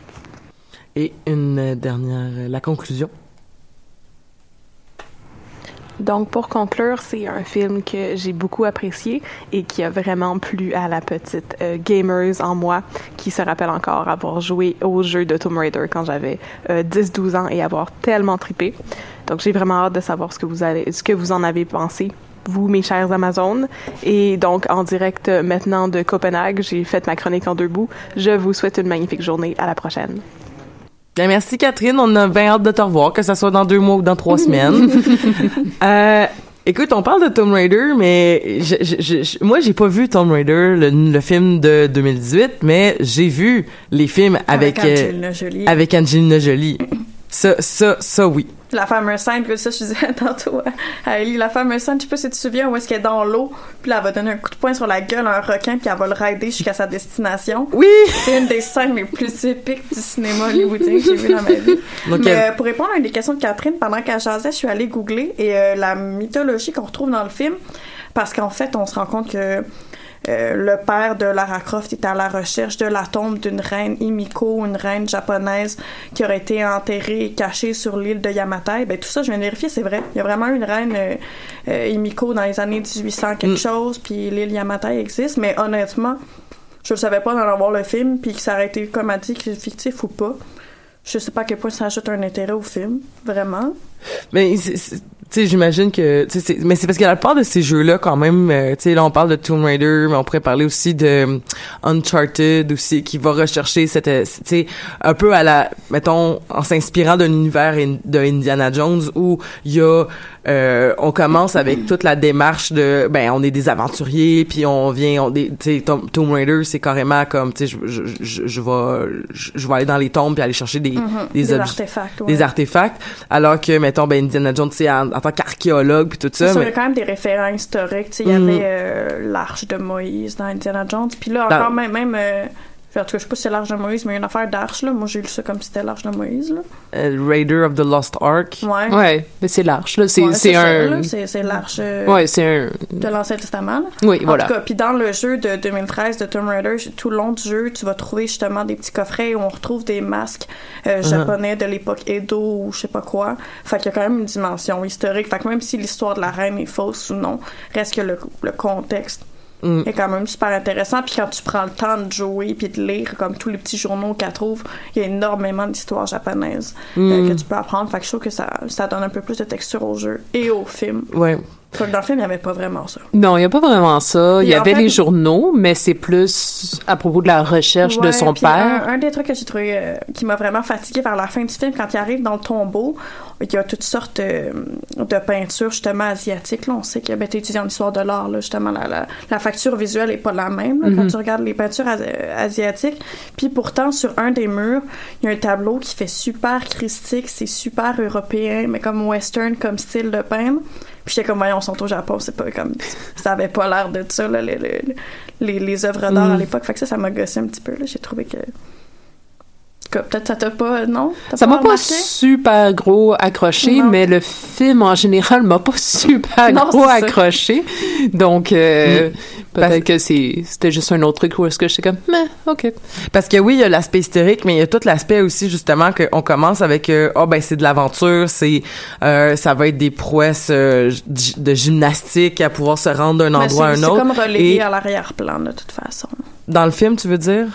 Speaker 2: Et une dernière, la conclusion.
Speaker 5: Donc, pour conclure, c'est un film que j'ai beaucoup apprécié et qui a vraiment plu à la petite euh, en moi qui se rappelle encore avoir joué au jeu de Tomb Raider quand j'avais euh, 10-12 ans et avoir tellement trippé. Donc, j'ai vraiment hâte de savoir ce que vous allez, ce que vous en avez pensé. Vous, mes chers Amazones. Et donc, en direct euh, maintenant de Copenhague, j'ai fait ma chronique en deux bouts. Je vous souhaite une magnifique journée. À la prochaine.
Speaker 2: Bien, merci Catherine, on a bien hâte de te revoir, que ce soit dans deux mois ou dans trois (laughs) semaines. Euh, Écoute, on parle de Tomb Raider, mais je, je, je, moi, j'ai pas vu Tomb Raider, le, le film de 2018, mais j'ai vu les films avec
Speaker 3: Avec
Speaker 2: euh,
Speaker 3: Angelina Jolie.
Speaker 2: avec Angelina Jolie. Ça, ça, ça, oui.
Speaker 3: La fameuse scène, que ça, je disais (laughs) tantôt à Ellie, la fameuse scène, je sais pas si tu te souviens, où est-ce qu'elle est dans l'eau, puis là, elle va donner un coup de poing sur la gueule à un requin, puis elle va le rider jusqu'à sa destination.
Speaker 2: Oui!
Speaker 3: C'est une des scènes les plus épiques du cinéma hollywoodien que j'ai vu dans ma vie.
Speaker 2: Donc,
Speaker 3: Mais
Speaker 2: elle-
Speaker 3: euh, pour répondre à une des questions de Catherine, pendant qu'elle jasait, je suis allée googler, et euh, la mythologie qu'on retrouve dans le film, parce qu'en fait, on se rend compte que euh, le père de Lara Croft est à la recherche de la tombe d'une reine Himiko, une reine japonaise qui aurait été enterrée et cachée sur l'île de Yamatai. Ben tout ça, je viens de vérifier, c'est vrai. Il y a vraiment une reine euh, euh, Himiko dans les années 1800 quelque
Speaker 2: Mm.
Speaker 3: chose, puis l'île Yamatai existe, mais honnêtement, je ne savais pas d'en avoir le film, puis que ça aurait été, comme elle dit, fictif ou pas. Je sais pas à quel point ça ajoute un intérêt au film, vraiment.
Speaker 2: Mais tu sais, j'imagine que, tu sais, mais c'est parce que la plupart de ces jeux-là, quand même, euh, tu sais, là on parle de Tomb Raider, mais on pourrait parler aussi de euh, Uncharted aussi, qui va rechercher cette, euh, tu sais, un peu à la, mettons, en s'inspirant d'un univers in- de Indiana Jones où il y a, euh, on commence avec toute la démarche de, ben, on est des aventuriers, puis on vient, on, des- tu sais, Tom- Tomb Raider, c'est carrément comme, tu sais, je, je, je, je vais, je, vais aller dans les tombes puis aller chercher des,
Speaker 3: Mhm.
Speaker 2: des,
Speaker 3: artefacts, ouais.
Speaker 2: des artefacts, alors que mettons ben Indiana Jones c'est en, en tant qu'archéologue puis tout ça
Speaker 3: il y
Speaker 2: mais
Speaker 3: a quand même des référents historiques. Tu sais, Il y
Speaker 2: Mhm.
Speaker 3: avait euh, l'arche de Moïse dans Indiana Jones. Puis là,
Speaker 2: Dans-
Speaker 3: encore même, même euh, en tout cas, je sais pas si c'est l'arche de Moïse, mais il y a une affaire d'arche. là. Moi, j'ai lu ça comme si c'était l'arche de Moïse. Là.
Speaker 2: euh, Raider of the Lost Ark
Speaker 3: Ouais.
Speaker 4: Ouais, mais c'est large, là. C'est
Speaker 3: Ouais,
Speaker 4: c'est
Speaker 3: ça,
Speaker 4: un.
Speaker 3: C'est l'arche euh,
Speaker 4: Ouais, c'est un.
Speaker 3: de l'Ancien Testament. là.
Speaker 4: Oui,
Speaker 3: En
Speaker 4: voilà.
Speaker 3: tout cas, puis dans le jeu de 2013 de Tomb Raider, tout le long du jeu, tu vas trouver justement des petits coffrets où on retrouve des masques euh,
Speaker 2: Uh-huh.
Speaker 3: japonais de l'époque Edo ou je sais pas quoi. Fait qu'il y a quand même une dimension historique. Fait que même si l'histoire de la reine est fausse ou non, reste que le, le contexte
Speaker 2: Mm.
Speaker 3: est quand même super intéressant. Puis quand tu prends le temps de jouer puis de lire comme tous les petits journaux qu'elle trouve, il y a énormément d'histoires japonaises euh,
Speaker 2: Mm.
Speaker 3: que tu peux apprendre. Fait que je trouve que ça, ça donne un peu plus de texture au jeu et au film.
Speaker 2: ouais
Speaker 3: dans le film, il n'y avait pas vraiment ça.
Speaker 4: Non, il n'y a pas vraiment ça. Il y avait
Speaker 3: fait-
Speaker 4: les journaux, mais c'est plus à propos de la recherche de son père.
Speaker 3: Un, un des trucs que j'ai trouvé euh, qui m'a vraiment fatigué vers la fin du film, quand il arrive dans le tombeau, il y a toutes sortes euh, de peintures justement asiatiques. Là. On sait qu'il a été étudié en histoire de l'art. Justement, la, la, la facture visuelle est pas la même là, quand
Speaker 4: Mhm.
Speaker 3: tu regardes les peintures as- asiatiques. Puis pourtant, sur un des murs, il y a un tableau qui fait super christique, c'est super européen, mais comme western comme style de peindre. Puis j'étais comme, voyons, on sont au Japon, c'est pas comme. Ça avait pas l'air de ça, là, les, les, les, les œuvres d'art
Speaker 2: Mm.
Speaker 3: à l'époque. Fait que ça, ça m'a gossé un petit peu, là. J'ai trouvé que. Que Peut-être ça t'a pas. Non?
Speaker 4: Ça m'a pas super gros accroché,
Speaker 3: Non.
Speaker 4: mais le film en général m'a pas (laughs) super
Speaker 3: Non,
Speaker 4: gros accroché. Donc, euh,
Speaker 2: Mm.
Speaker 4: peut-être
Speaker 2: Parce-
Speaker 4: que c'est, c'était juste un autre truc où est-ce que j'étais comme, mais, ok.
Speaker 2: parce que oui il y a l'aspect historique mais il y a tout l'aspect aussi justement qu'on commence avec euh, oh ben c'est de l'aventure c'est euh, ça va être des prouesses euh, de gymnastique à pouvoir se rendre d'un endroit à un autre
Speaker 3: C'est comme
Speaker 2: Et-
Speaker 3: à l'arrière-plan, de toute façon.
Speaker 2: dans le film tu veux dire?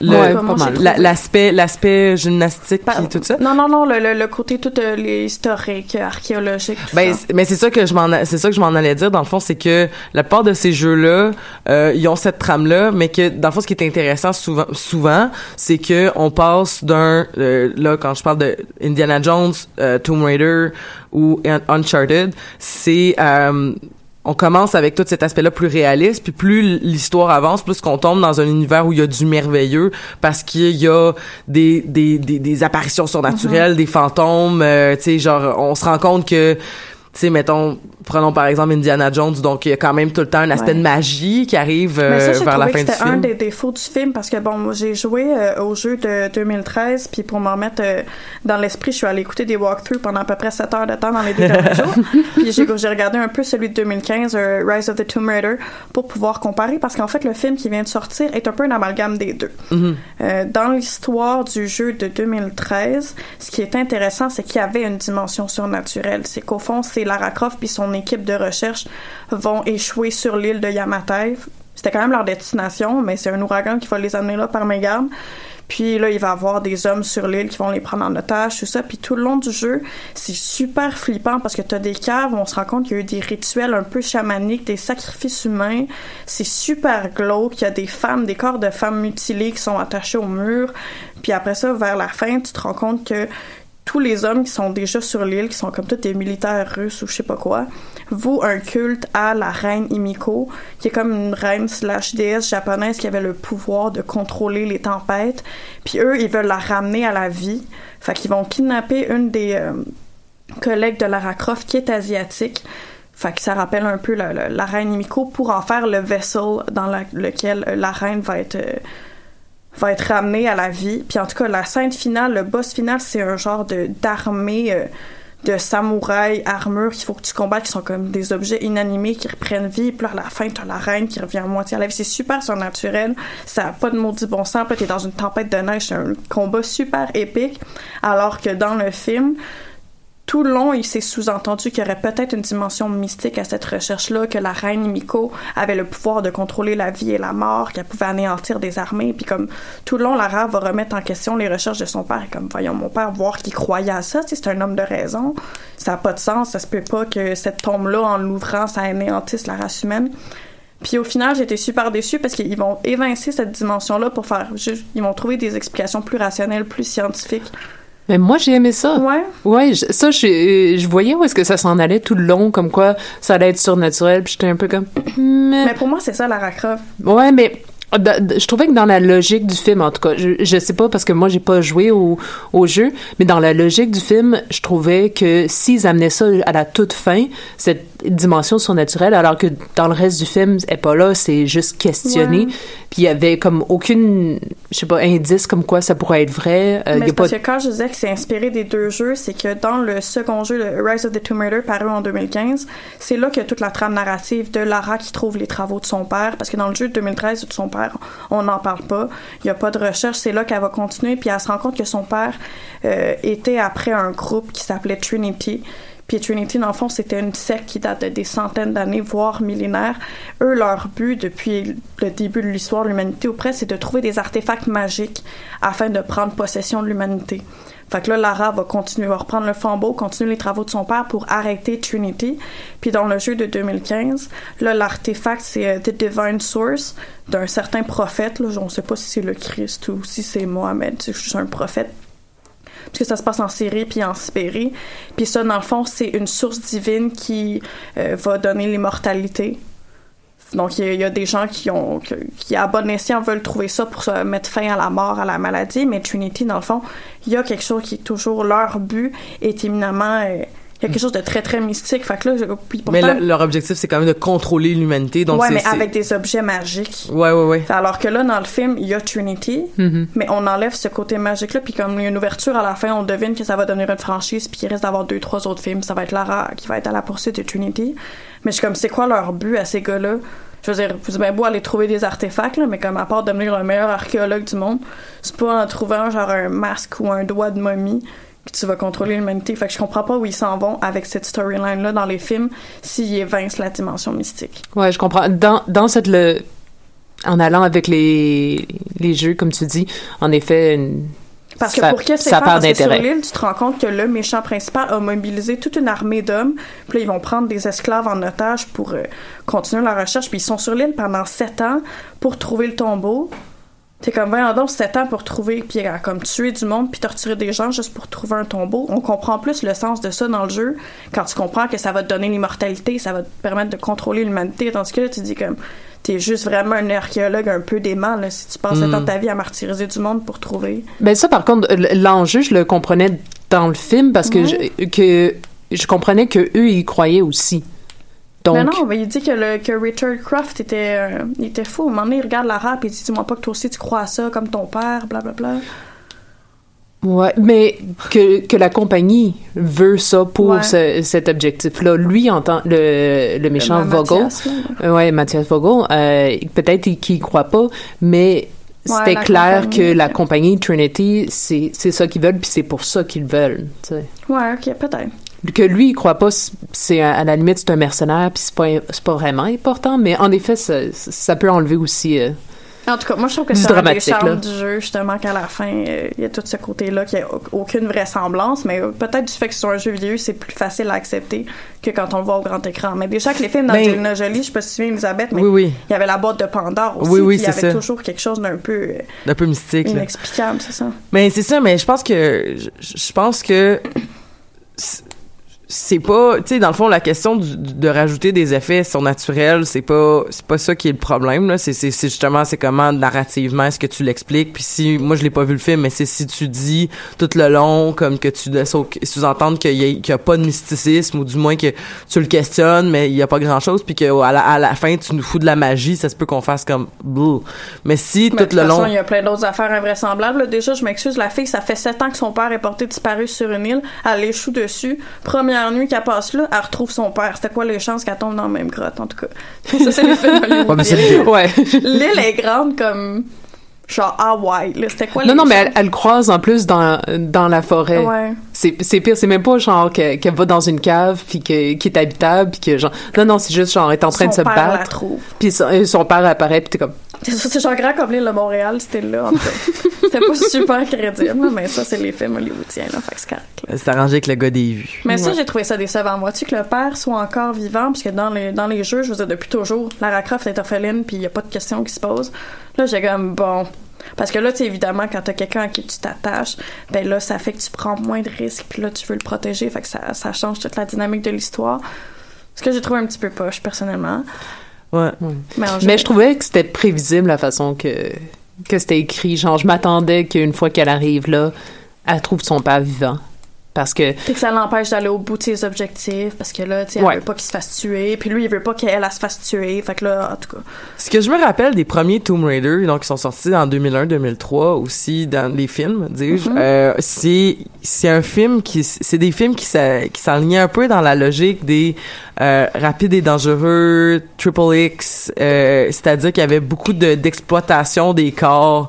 Speaker 2: L'aspect l'aspect gymnastique puis tout ça?
Speaker 3: Non, non, non, le, le, le côté tout euh, les historique, archéologique, tout
Speaker 2: Ben,
Speaker 3: ça.
Speaker 2: mais c'est ça que je m'en, c'est ça que je m'en allais dire. Dans le fond, c'est que la plupart de ces jeux-là, euh, ils ont cette trame-là, mais que dans le fond, ce qui est intéressant souvent, souvent, c'est que on passe d'un, euh, là, quand je parle de Indiana Jones, euh, Tomb Raider ou Un- Uncharted, c'est euh, on commence avec tout cet aspect-là plus réaliste, puis plus l'histoire avance, plus qu'on tombe dans un univers où il y a du merveilleux, parce qu'il y a des, des, des, des apparitions surnaturelles, des fantômes, euh, tu sais, genre, on se rend compte que, tu sais, mettons, prenons par exemple Indiana Jones, donc il y a quand même tout le temps un aspect
Speaker 3: Ouais.
Speaker 2: de magie qui arrive euh,
Speaker 3: Mais ça, j'ai
Speaker 2: vers la fin
Speaker 3: que
Speaker 2: du
Speaker 3: c'était un
Speaker 2: film.
Speaker 3: des défauts du film parce que bon, j'ai joué euh, au jeu de 2013 puis pour m'en mettre euh, dans l'esprit, je suis allée écouter des walkthroughs pendant à peu près 7 heures de temps dans les deux derniers (laughs) jours. Puis j'ai regardé un peu celui de 2015, euh, Rise of the Tomb Raider, pour pouvoir comparer parce qu'en fait le film qui vient de sortir est un peu un amalgame des deux.
Speaker 2: Mhm.
Speaker 3: Dans l'histoire du jeu de 2013, ce qui est intéressant, c'est qu'il y avait une dimension surnaturelle. C'est qu'au fond, c'est Lara Croft puis son équipe de recherche vont échouer sur l'île de Yamatai. C'était quand même leur destination, mais c'est un ouragan qui va les amener là par mégarde. Puis là, il va y avoir des hommes sur l'île qui vont les prendre en otage, tout ça. Puis tout le long du jeu, c'est super flippant parce que t'as des caves où on se rend compte qu'il y a eu des rituels un peu chamaniques, des sacrifices humains. C'est super glauque. Il y a des femmes, des corps de femmes mutilées qui sont attachés au mur. Puis après ça, vers la fin, tu te rends compte que tous les hommes qui sont déjà sur l'île, qui sont comme tous des militaires russes ou je sais pas quoi, vouent un culte à la reine Imiko, qui est comme une reine slash déesse japonaise qui avait le pouvoir de contrôler les tempêtes. Puis eux, ils veulent la ramener à la vie. Fait qu'ils vont kidnapper une des euh, collègues de Lara Croft qui est asiatique. Fait que ça rappelle un peu la, reine Imiko pour en faire le vessel dans lequel euh, la reine va être euh, va être ramenée à la vie. Puis en tout cas, la scène finale, le boss final, c'est un genre de d'armée euh, de samouraïs armure qu'il faut que tu combattes, qui sont comme des objets inanimés qui reprennent vie. Puis à la fin, t'as la reine qui revient à moitié à la vie. C'est super surnaturel. Ça a pas de maudit bon sens. T'es dans une tempête de neige. C'est un combat super épique. Alors que dans le film, tout le long, il s'est sous-entendu qu'il y aurait peut-être une dimension mystique à cette recherche-là, que la reine Miko avait le pouvoir de contrôler la vie et la mort, qu'elle pouvait anéantir des armées, puis comme tout le long, Lara va remettre en question les recherches de son père, et comme, voyons, mon père, voir qu'il croyait à ça, c'est un homme de raison, ça n'a pas de sens, ça se peut pas que cette tombe-là, en l'ouvrant, ça anéantisse la race humaine. Puis au final, j'étais super déçue parce qu'ils vont évincer cette dimension-là pour faire juste, ils vont trouver des explications plus rationnelles, plus scientifiques.
Speaker 4: Mais moi, j'ai aimé ça.
Speaker 3: Ouais.
Speaker 4: Ouais, je- ça, je, je voyais où est-ce que ça s'en allait tout le long, comme quoi ça allait être surnaturel, puis j'étais un peu comme... Mais...
Speaker 3: Mais pour moi, c'est ça, Lara Croft.
Speaker 4: Ouais, mais je trouvais que dans la logique du film, en tout cas, je, je sais pas parce que moi j'ai pas joué au, au jeu, mais dans la logique du film, je trouvais que s'ils amenaient ça à la toute fin, cette dimension surnaturelle, alors que dans le reste du film, elle est pas là, c'est juste questionné, puis il y avait comme aucune, je sais pas, indice comme quoi ça pourrait être vrai. Euh,
Speaker 3: Mais
Speaker 4: y
Speaker 3: c'est
Speaker 4: a pas
Speaker 3: parce que quand je disais que c'est inspiré des deux jeux, c'est que dans le second jeu, le Rise of the Tomb Raider, paru en 2015, c'est là que toute la trame narrative de Lara qui trouve les travaux de son père, parce que dans le jeu de 2013 de son père, on n'en parle pas, il n'y a pas de recherche, c'est là qu'elle va continuer, puis elle se rend compte que son père euh, était après un groupe qui s'appelait Trinity, puis Trinity, dans le fond, c'était une secte qui date de des centaines d'années, voire millénaires. Eux, leur but depuis le début de l'histoire de l'humanité ou presque, c'est de trouver des artefacts magiques afin de prendre possession de l'humanité. Fait que là, Lara va continuer, va reprendre le flambeau, continuer les travaux de son père pour arrêter Trinity. Puis dans le jeu de 2015, là, l'artefact, c'est euh, The Divine Source d'un certain prophète. Là, on sait pas si c'est le Christ ou si c'est Mohamed, c'est juste un prophète que ça se passe en Syrie puis en Sibérie. Puis ça, dans le fond, c'est une source divine qui euh, va donner l'immortalité. Donc, il y, a- des gens qui ont qui, à bon escient, veulent trouver ça pour se mettre fin à la mort, à la maladie. Mais Trinity, dans le fond, il y a quelque chose qui est toujours leur but est éminemment... euh, il y a quelque chose de très, très mystique. Fait que là, je- puis
Speaker 2: Mais
Speaker 3: pourtant-
Speaker 2: le- leur objectif, c'est quand même de contrôler l'humanité. Donc
Speaker 3: ouais, mais avec des objets magiques.
Speaker 2: Ouais, ouais, ouais.
Speaker 3: Alors que là, dans le film, il y a Trinity,
Speaker 2: Mhm.
Speaker 3: mais on enlève ce côté magique-là, puis comme il y a une ouverture à la fin, on devine que ça va devenir une franchise, puis qu'il reste d'avoir deux, trois autres films. Ça va être Lara qui va être à la poursuite de Trinity. Mais je suis comme, c'est quoi leur but à ces gars-là? Je veux dire, vous bien beau aller trouver des artefacts, là, mais comme à part devenir le meilleur archéologue du monde, c'est pas en trouvant genre un masque ou un doigt de momie que tu vas contrôler l'humanité. Fait que je comprends pas où ils s'en vont avec cette storyline-là dans les films s'ils évincent la dimension mystique.
Speaker 4: Ouais, je comprends. Dans, dans cette le en allant avec les les jeux comme tu dis, en effet une-
Speaker 3: Parce que
Speaker 4: ça,
Speaker 3: pour que c'est parce que sur l'île, tu te rends compte que le méchant principal a mobilisé toute une armée d'hommes. Puis là, ils vont prendre des esclaves en otage pour euh, continuer leur recherche. Puis ils sont sur l'île pendant sept ans pour trouver le tombeau. C'est comme, voyons donc, sept ans pour trouver, puis euh, comme tuer du monde, puis torturer des gens juste pour trouver un tombeau. On comprend plus le sens de ça dans le jeu quand tu comprends que ça va te donner l'immortalité, ça va te permettre de contrôler l'humanité. Tandis que là, tu dis comme, t'es juste vraiment un archéologue un peu dément, là, si tu passes
Speaker 4: Mm.
Speaker 3: de ta vie à martyriser du monde pour trouver.
Speaker 4: Ben ça, par contre, l'enjeu, je le comprenais dans le film parce que je, que je comprenais que eux, ils croyaient aussi. Donc,
Speaker 3: Mais non, mais il dit que, le, que Richard Croft était, euh, il était fou. À un moment donné, il regarde la rap et il dit Dis-moi pas que toi aussi tu crois à ça comme ton père, blablabla.
Speaker 4: ouais, mais que, que la compagnie veut ça pour
Speaker 3: Ouais.
Speaker 4: ce- cet objectif-là. Lui, en tant le, le méchant Vogel, euh, ouais, Mathias Vogel, euh, peut-être qu'il y croit pas, mais
Speaker 3: Ouais,
Speaker 4: c'était
Speaker 3: la
Speaker 4: clair
Speaker 3: compagnie,
Speaker 4: que la compagnie Trinity, c'est c'est ça qu'ils veulent, puis c'est pour ça qu'ils veulent. tu sais.
Speaker 3: Ouais, ok, peut-être.
Speaker 4: Que lui il croit pas c'est à la limite c'est un mercenaire puis c'est pas c'est pas vraiment important mais en effet ça, ça peut enlever aussi euh,
Speaker 3: En tout cas, moi, je trouve que c'est un des charmes
Speaker 4: là.
Speaker 3: du jeu, justement, qu'à la fin, euh, il y a tout ce côté-là qui a au- aucune vraisemblance, mais euh, peut-être du fait que c'est un jeu vidéo, c'est plus facile à accepter que quand on le voit au grand écran. Mais déjà que les films
Speaker 2: Ben-
Speaker 3: d'Angelina Jolie, je sais pas si tu te souviens, Elisabeth, mais
Speaker 2: Oui, oui.
Speaker 3: il y avait la boîte de Pandore aussi,
Speaker 2: Oui, oui,
Speaker 3: il y avait
Speaker 2: ça.
Speaker 3: toujours quelque chose d'un peu euh,
Speaker 2: Un peu mystique.
Speaker 3: inexplicable, c'est ça.
Speaker 2: Mais c'est ça, mais je pense que je pense que c'est- pas, tu sais, dans le fond, la question du- de rajouter des effets surnaturels, c'est pas, c'est pas ça qui est le problème là. C'est, c'est, justement, c'est comment narrativement est-ce que tu l'expliques. Puis si, moi, je l'ai pas vu le film, mais c'est si tu dis tout le long comme que tu laisses sous-entendre qu'il y, a- qu'il y a pas de mysticisme ou du moins que tu le questionnes, mais il y a pas grand-chose, puis que à la, à la fin tu nous fous de la magie, ça se peut qu'on fasse comme, Bouh. mais si
Speaker 3: Mais
Speaker 2: tout le long,
Speaker 3: il y a plein d'autres affaires invraisemblables. là. Déjà, je m'excuse, la fille, ça fait sept ans que son père est porté disparu sur une île. Elle échoue dessus. Première nuit qu'elle passe là, elle retrouve son père. C'était quoi les chances qu'elle tombe dans la même grotte, en tout cas? (laughs) Ça, c'est les films
Speaker 2: Ouais. (laughs)
Speaker 3: L'île est grande comme... Genre Hawaï, là. C'était quoi
Speaker 4: Non,
Speaker 3: les
Speaker 4: non, mais elle, elle croise en plus dans, dans la forêt.
Speaker 3: Ouais.
Speaker 4: C'est c'est pire, c'est même pas genre que- qu'elle va dans une cave puis que, qui est habitable puis que genre non non c'est juste genre elle est en train de
Speaker 3: Son
Speaker 4: se
Speaker 3: père la
Speaker 4: battre
Speaker 3: trouve.
Speaker 4: puis son, et son père apparaît puis t'es comme
Speaker 3: C'est ça, c'est genre grand comme l'île de Montréal, c'était là, en tout cas. (laughs) C'était pas super crédible, mais ça, c'est les films hollywoodiens, là. Fait que c'est correct.
Speaker 2: c'est arrangé avec le gars des vues.
Speaker 3: Mais ça, j'ai trouvé ça décevant. Vois-tu que le père soit encore vivant? Parce que dans les, dans les jeux, je veux dire, depuis toujours, Lara Croft est orpheline, puis il n'y a pas de question qui se pose. Là, j'ai comme, bon. Parce que là, tu sais, évidemment, quand t'as quelqu'un à qui tu t'attaches, ben là, ça fait que tu prends moins de risques, puis là, tu veux le protéger, fait que ça, ça change toute la dynamique de l'histoire. Ce que j'ai trouvé un petit peu poche, personnellement.
Speaker 2: Ouais.
Speaker 3: Mais,
Speaker 4: je trouvais que c'était prévisible la façon que que c'était écrit genre je m'attendais qu'une fois qu'elle arrive là elle trouve son père vivant parce que
Speaker 3: Fait que ça l'empêche d'aller au bout de ses objectifs, parce que là, tu sais, elle
Speaker 4: Ouais.
Speaker 3: veut pas qu'il se fasse tuer, puis lui, il veut pas qu'elle elle se fasse tuer, fait que là, en tout cas.
Speaker 2: Ce que je me rappelle des premiers Tomb Raider, donc qui sont sortis en 2001-2003 aussi dans les films, dis-je,
Speaker 3: Mhm.
Speaker 2: euh, c'est c'est un film qui c'est des films qui s'a- qui s'alignaient un peu dans la logique des euh, rapides et dangereux, triple X, euh, c'est-à-dire qu'il y avait beaucoup de d'exploitation des corps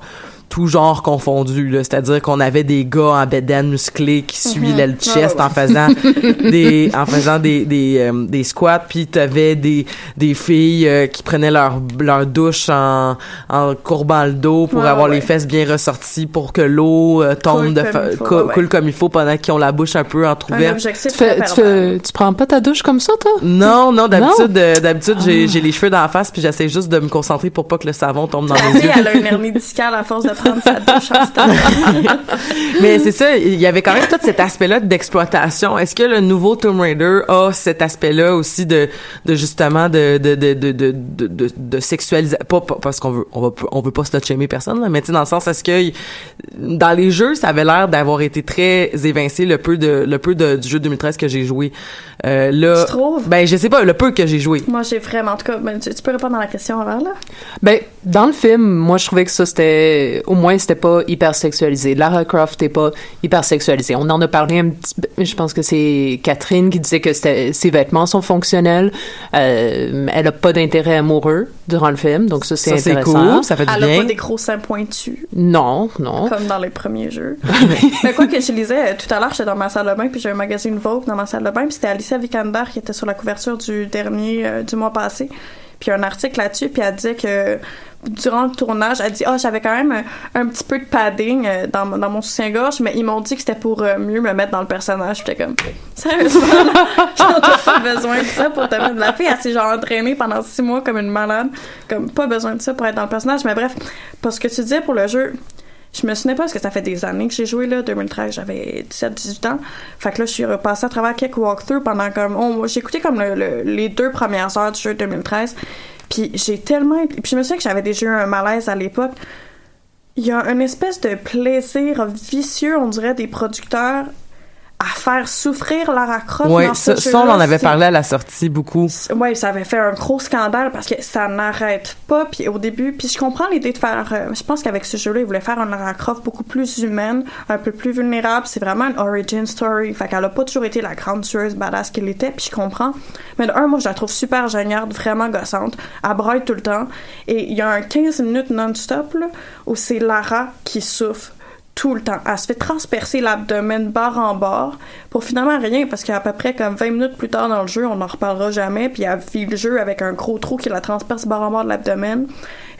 Speaker 2: tout genre confondu là. C'est-à-dire qu'on avait des gars en bedaine musclés qui suivaient le chest
Speaker 3: Ah
Speaker 2: en faisant (laughs) des en faisant des des, euh, des squats puis t'avais des des filles euh, qui prenaient leur leur douche en en courbant le dos pour
Speaker 3: Ouais,
Speaker 2: avoir
Speaker 3: ouais.
Speaker 2: les fesses bien ressorties pour que l'eau euh, tombe
Speaker 3: Coule
Speaker 2: de
Speaker 3: comme il faut,
Speaker 2: cou-
Speaker 3: ouais, ouais.
Speaker 2: coule comme il faut pendant qu'ils ont la bouche un peu entrouverte.
Speaker 4: tu fais tu fais tu prends pas ta douche comme ça toi?
Speaker 2: Non non d'habitude d'habitude j'ai
Speaker 4: Ah.
Speaker 2: j'ai les cheveux dans la face puis j'essaie juste de me concentrer pour pas que le savon tombe dans mes yeux.
Speaker 3: elle a une hernie discale à force de (laughs) prendre sa douche en stade. (laughs)
Speaker 2: Mais c'est ça, il y avait quand même tout cet aspect-là d'exploitation. Est-ce que le nouveau Tomb Raider a cet aspect-là aussi de, de justement de de de de de de, de, de sexualisation pas, pas- parce qu'on veut on va on veut pas slut-shamer personne là, mais tu sais dans le sens est-ce que dans les jeux ça avait l'air d'avoir été très évincé le peu de le peu de, du jeu 2013 que j'ai joué. Euh, là,
Speaker 3: Tu trouves?
Speaker 2: Ben je sais pas le peu que j'ai joué.
Speaker 3: Moi, j'ai vraiment, en tout cas, ben, tu, tu peux répondre à la question avant, là?
Speaker 4: Ben, dans le film, moi, je trouvais que ça, c'était, au moins, c'était pas hyper sexualisé. Lara Croft n'est pas hyper sexualisée. On en a parlé un petit peu, je pense que c'est Catherine qui disait que ses vêtements sont fonctionnels. Euh, elle a pas d'intérêt amoureux durant le film, donc ça, c'est intéressant.
Speaker 2: cool, ça fait du
Speaker 3: Elle a pas des gros seins pointus,
Speaker 4: Non, non.
Speaker 3: comme dans les premiers jeux. (laughs) Mais quoi que je lisais, euh, tout à l'heure, j'étais dans ma salle de bain, puis j'ai un magazine Vogue dans ma salle de bain, puis c'était Alicia Vikander qui était sur la couverture du dernier, euh, du mois passé. Puis il y a un article là-dessus, puis elle disait que durant le tournage, elle dit « Ah, j'avais quand même un, un petit peu de padding euh, dans, dans mon soutien-gorge, mais ils m'ont dit que c'était pour euh, mieux me mettre dans le personnage. » J'étais comme « Sérieusement, (laughs) j'en pas besoin de ça pour te mettre de la fille. Elle s'est genre entraînée pendant six mois comme une malade. Comme pas besoin de ça pour être dans le personnage. Mais bref, parce que tu disais pour le jeu, je me souvenais pas parce que ça fait des années que j'ai joué là, 2013, j'avais 17-18 ans. Fait que là, je suis repassée à travers quelques walkthroughs pendant comme oh, j'ai écouté comme le- le- les deux premières heures du jeu de 2013. Puis j'ai tellement puis je me souviens que j'avais déjà eu un malaise à l'époque. Il y a une espèce de plaisir vicieux, on dirait des producteurs à faire souffrir Lara Croft
Speaker 2: Ouais,
Speaker 3: dans ce
Speaker 2: ça, ça, on en avait parlé à la sortie beaucoup.
Speaker 3: Ouais, ça avait fait un gros scandale parce que ça n'arrête pas. Puis au début, puis je comprends l'idée de faire. euh, je pense qu'avec ce jeu-là, ils voulaient faire une Lara Croft beaucoup plus humaine, un peu plus vulnérable. C'est vraiment une origin story. Fait qu'elle a pas toujours été la grande tueuse badass qu'elle était. Puis je comprends. Mais de un, moi, je la trouve super géniale, vraiment gossante. Elle braille tout le temps. Et il y a un 15 minutes non-stop où c'est Lara qui souffre tout le temps. Elle se fait transpercer l'abdomen barre en barre pour finalement rien parce qu'à peu près comme 20 minutes plus tard dans le jeu, on n'en reparlera jamais, puis elle vit le jeu avec un gros trou qui la transperce barre en barre de l'abdomen.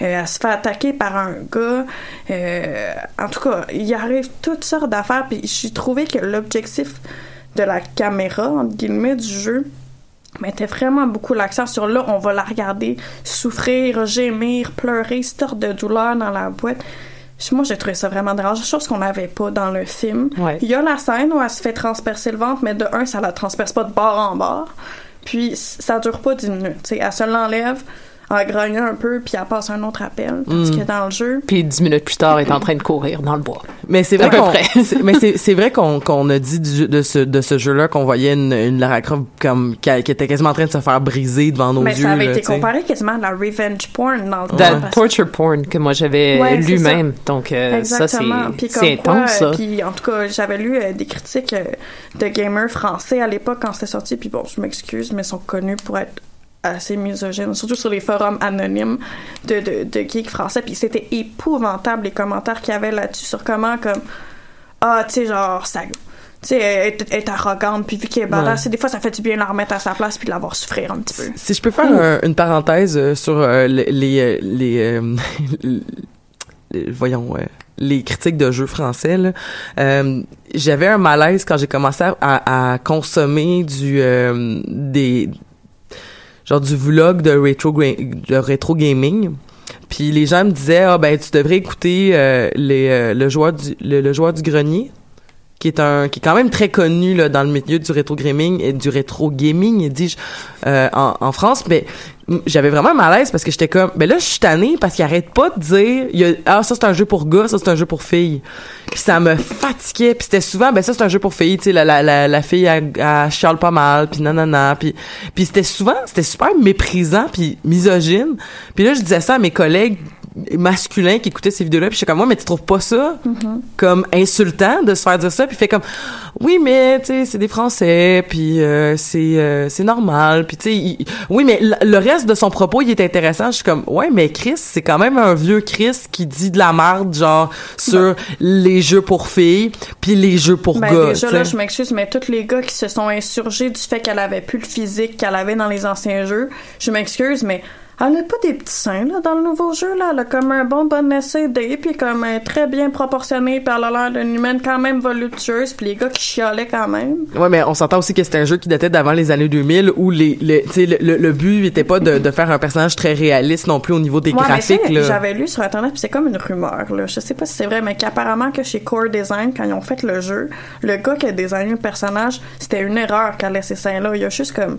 Speaker 3: Euh, elle se fait attaquer par un gars. Euh, en tout cas, il arrive toutes sortes d'affaires, puis j'ai trouvé que l'objectif de la caméra, entre guillemets, du jeu, mettait vraiment beaucoup l'accent sur là, on va la regarder souffrir, gémir, pleurer, se tordre de douleur dans la boîte. Moi, j'ai trouvé ça vraiment dérangeant, chose qu'on n'avait pas dans le film. Il y a la scène où elle se fait transpercer le ventre, mais de un, ça la transperce pas de bord en bord. Puis, ça dure pas 10 minutes. T'sais, elle se l'enlève, en grognant un peu, puis elle passe un autre appel, tandis
Speaker 4: Mm.
Speaker 3: que dans le jeu...
Speaker 4: Puis dix minutes plus tard, elle est en train de courir dans le bois.
Speaker 2: Mais c'est vrai qu'on, (laughs) mais c'est, c'est vrai qu'on, qu'on a dit du- de ce, de ce jeu-là qu'on voyait une, une Lara Croft comme, qui, a- qui était quasiment en train de se faire briser devant nos
Speaker 3: Mais
Speaker 2: yeux.
Speaker 3: ça avait
Speaker 2: là,
Speaker 3: été comparé quasiment à la revenge porn dans le temps.
Speaker 4: Dans
Speaker 3: parce-
Speaker 4: torture porn que moi j'avais
Speaker 3: Ouais,
Speaker 4: lu
Speaker 3: ça.
Speaker 4: même. Donc euh, ça c'est
Speaker 3: Exactement. Puis
Speaker 4: c'est
Speaker 3: comme quoi,
Speaker 4: intense ça.
Speaker 3: Puis en tout cas, j'avais lu euh, des critiques euh, de gamers français à l'époque quand c'était sorti. Puis bon, je m'excuse, mais ils sont connus pour être assez misogynes, surtout sur les forums anonymes de, de, de geeks français. Puis c'était épouvantable les commentaires qu'il y avait là-dessus sur comment comme ah tu sais genre ça tu sais elle est, elle est arrogante puis vu qu'elle est badass,
Speaker 2: Ouais.
Speaker 3: des fois ça fait du bien de la remettre à sa place puis de la voir souffrir un petit peu.
Speaker 2: Si je peux faire un- une parenthèse euh, sur euh, les les euh, les, euh, (laughs) les- voyons euh, les critiques de jeux français là. Euh, j'avais un malaise quand j'ai commencé à, à- à consommer du euh, des genre du vlog de rétro de gaming. Puis les gens me disaient ah ben tu devrais écouter euh, euh, le joueur du le, le joueur du grenier qui est un qui est quand même très connu là, dans le milieu du rétro gaming et du rétro gaming dis-je euh, en, en France. Mais j'avais vraiment un malaise parce que j'étais comme ben là je suis tannée parce qu'il arrête pas de dire y a, ah ça c'est un jeu pour gars ça c'est un jeu pour filles. Puis ça me fatiguait. Puis c'était souvent ben ça c'est un jeu pour filles tu sais la, la, la, la fille elle, elle pas mal puis nanana puis puis c'était souvent c'était super méprisant puis misogyne. Puis là je disais ça à mes collègues masculins qui écoutaient ces vidéos-là puis j'étais comme moi mais tu trouves pas ça comme insultant de se faire dire ça? Puis fait comme oui mais tu sais c'est des français puis euh, c'est euh, c'est normal. Puis tu sais il- oui mais le reste de son propos il est intéressant. Je suis comme ouais mais Chris c'est quand même un vieux Chris qui dit de la merde genre sur les jeux pour filles puis les jeux pour
Speaker 3: Ben,
Speaker 2: gars
Speaker 3: déjà
Speaker 2: tu
Speaker 3: là, je m'excuse, mais tous les gars qui se sont insurgés du fait qu'elle avait plus le physique qu'elle avait dans les anciens jeux, je m'excuse, mais elle a pas des petits seins là dans le nouveau jeu là, elle a comme un bon bon et puis comme euh, très bien proportionné, puis elle a l'air d'une humaine quand même voluptueuse, puis les gars qui chialaient quand même.
Speaker 2: Ouais, mais on s'entend aussi que c'était un jeu qui datait d'avant les années 2000 où les, le, le, le but était pas de, de faire un personnage très réaliste non plus au niveau des
Speaker 3: Ouais,
Speaker 2: graphiques. là.
Speaker 3: J'avais lu sur internet, puis c'est comme une rumeur là. Je sais pas si c'est vrai, mais qu'apparemment que chez Core Design, quand ils ont fait le jeu, le gars qui a designé le personnage, c'était une erreur qu'elle laissé ces seins là. Il a juste comme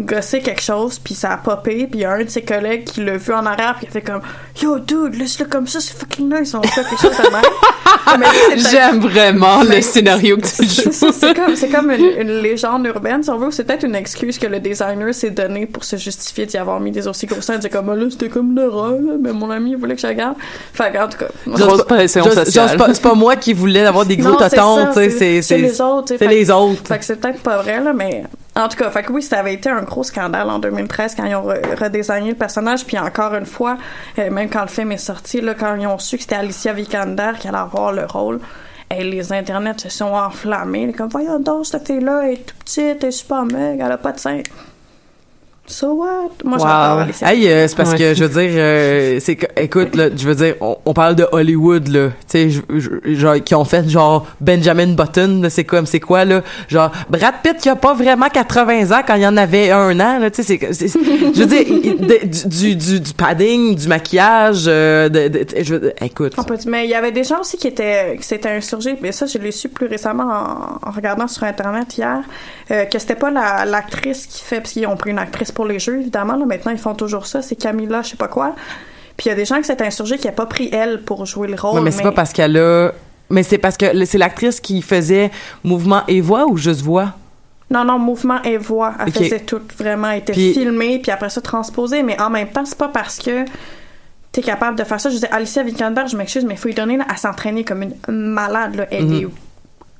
Speaker 3: gossé quelque chose, puis ça a popé, puis il y a un de ses collègues qui l'a vu en arrière, puis il a fait comme Yo dude, laisse-le comme ça, c'est fucking nice, on fait quelque chose de même. (laughs)
Speaker 4: J'aime vraiment le scénario que tu joues.
Speaker 3: c'est comme, c'est comme une, une légende urbaine, si on veut, ou c'est peut-être une excuse que le designer s'est donné pour se justifier d'y avoir mis des aussi gros seins, dire comme, Ah, là, c'était comme une erreur, là, mais mon ami, il voulait que je regarde. Fait que, en tout cas.
Speaker 4: Grosse
Speaker 2: c'est pas-
Speaker 4: pression
Speaker 2: genre,
Speaker 4: sociale.
Speaker 2: c'est pas, c'est pas moi qui voulais avoir des gros
Speaker 3: ça,
Speaker 2: tu sais, c'est,
Speaker 3: c'est les autres, tu sais,
Speaker 2: C'est les autres.
Speaker 3: Fait que c'est peut-être pas vrai, là, mais en tout cas, fait que oui, ça avait été un gros scandale en 2013 quand ils ont re- redesigné le personnage, puis encore une fois, euh, même quand le film est sorti, là, quand ils ont su que c'était Alicia Vikander qui allait avoir le rôle, et les internets se sont enflammés, comme voyons donc, cette fille-là est tout petite, elle est super meg, elle a pas de sein. So what? Moi, j'adore Alicia
Speaker 2: Hey, euh, c'est parce
Speaker 4: Ouais.
Speaker 2: que je veux dire, euh, c'est que, écoute, là, je veux dire, on, on parle de Hollywood, là, tu sais, qui ont fait genre Benjamin Button, c'est comme, c'est quoi, là, genre Brad Pitt qui a pas vraiment 80 ans quand il y en avait un an, là, tu sais, c'est, c'est- je veux dire, de- du, du, du padding, du maquillage, euh, de, de- je veux, écoute.
Speaker 3: On peut dire- mais il y avait des gens aussi qui étaient qui s'étaient insurgés mais ça je l'ai su plus récemment en, en regardant sur internet hier euh, que c'était pas la- l'actrice qui fait parce qu'ils ont pris une actrice pour les jeux évidemment là maintenant ils font toujours ça c'est Camilla je sais pas quoi puis il y a des gens qui s'étaient insurgés qui a pas pris elle pour jouer le rôle
Speaker 2: Ouais, mais c'est pas parce qu'elle a, mais c'est parce que c'est l'actrice qui faisait mouvement et voix ou juste voix?
Speaker 3: non non mouvement et voix elle
Speaker 2: Ok.
Speaker 3: faisait tout vraiment elle était
Speaker 2: Puis-
Speaker 3: filmée puis après ça transposée mais en même temps c'est pas parce que t'es capable de faire ça je disais Alicia Vikander je m'excuse mais il faut lui donner là, à s'entraîner comme une malade là. elle
Speaker 2: Mhm.
Speaker 3: est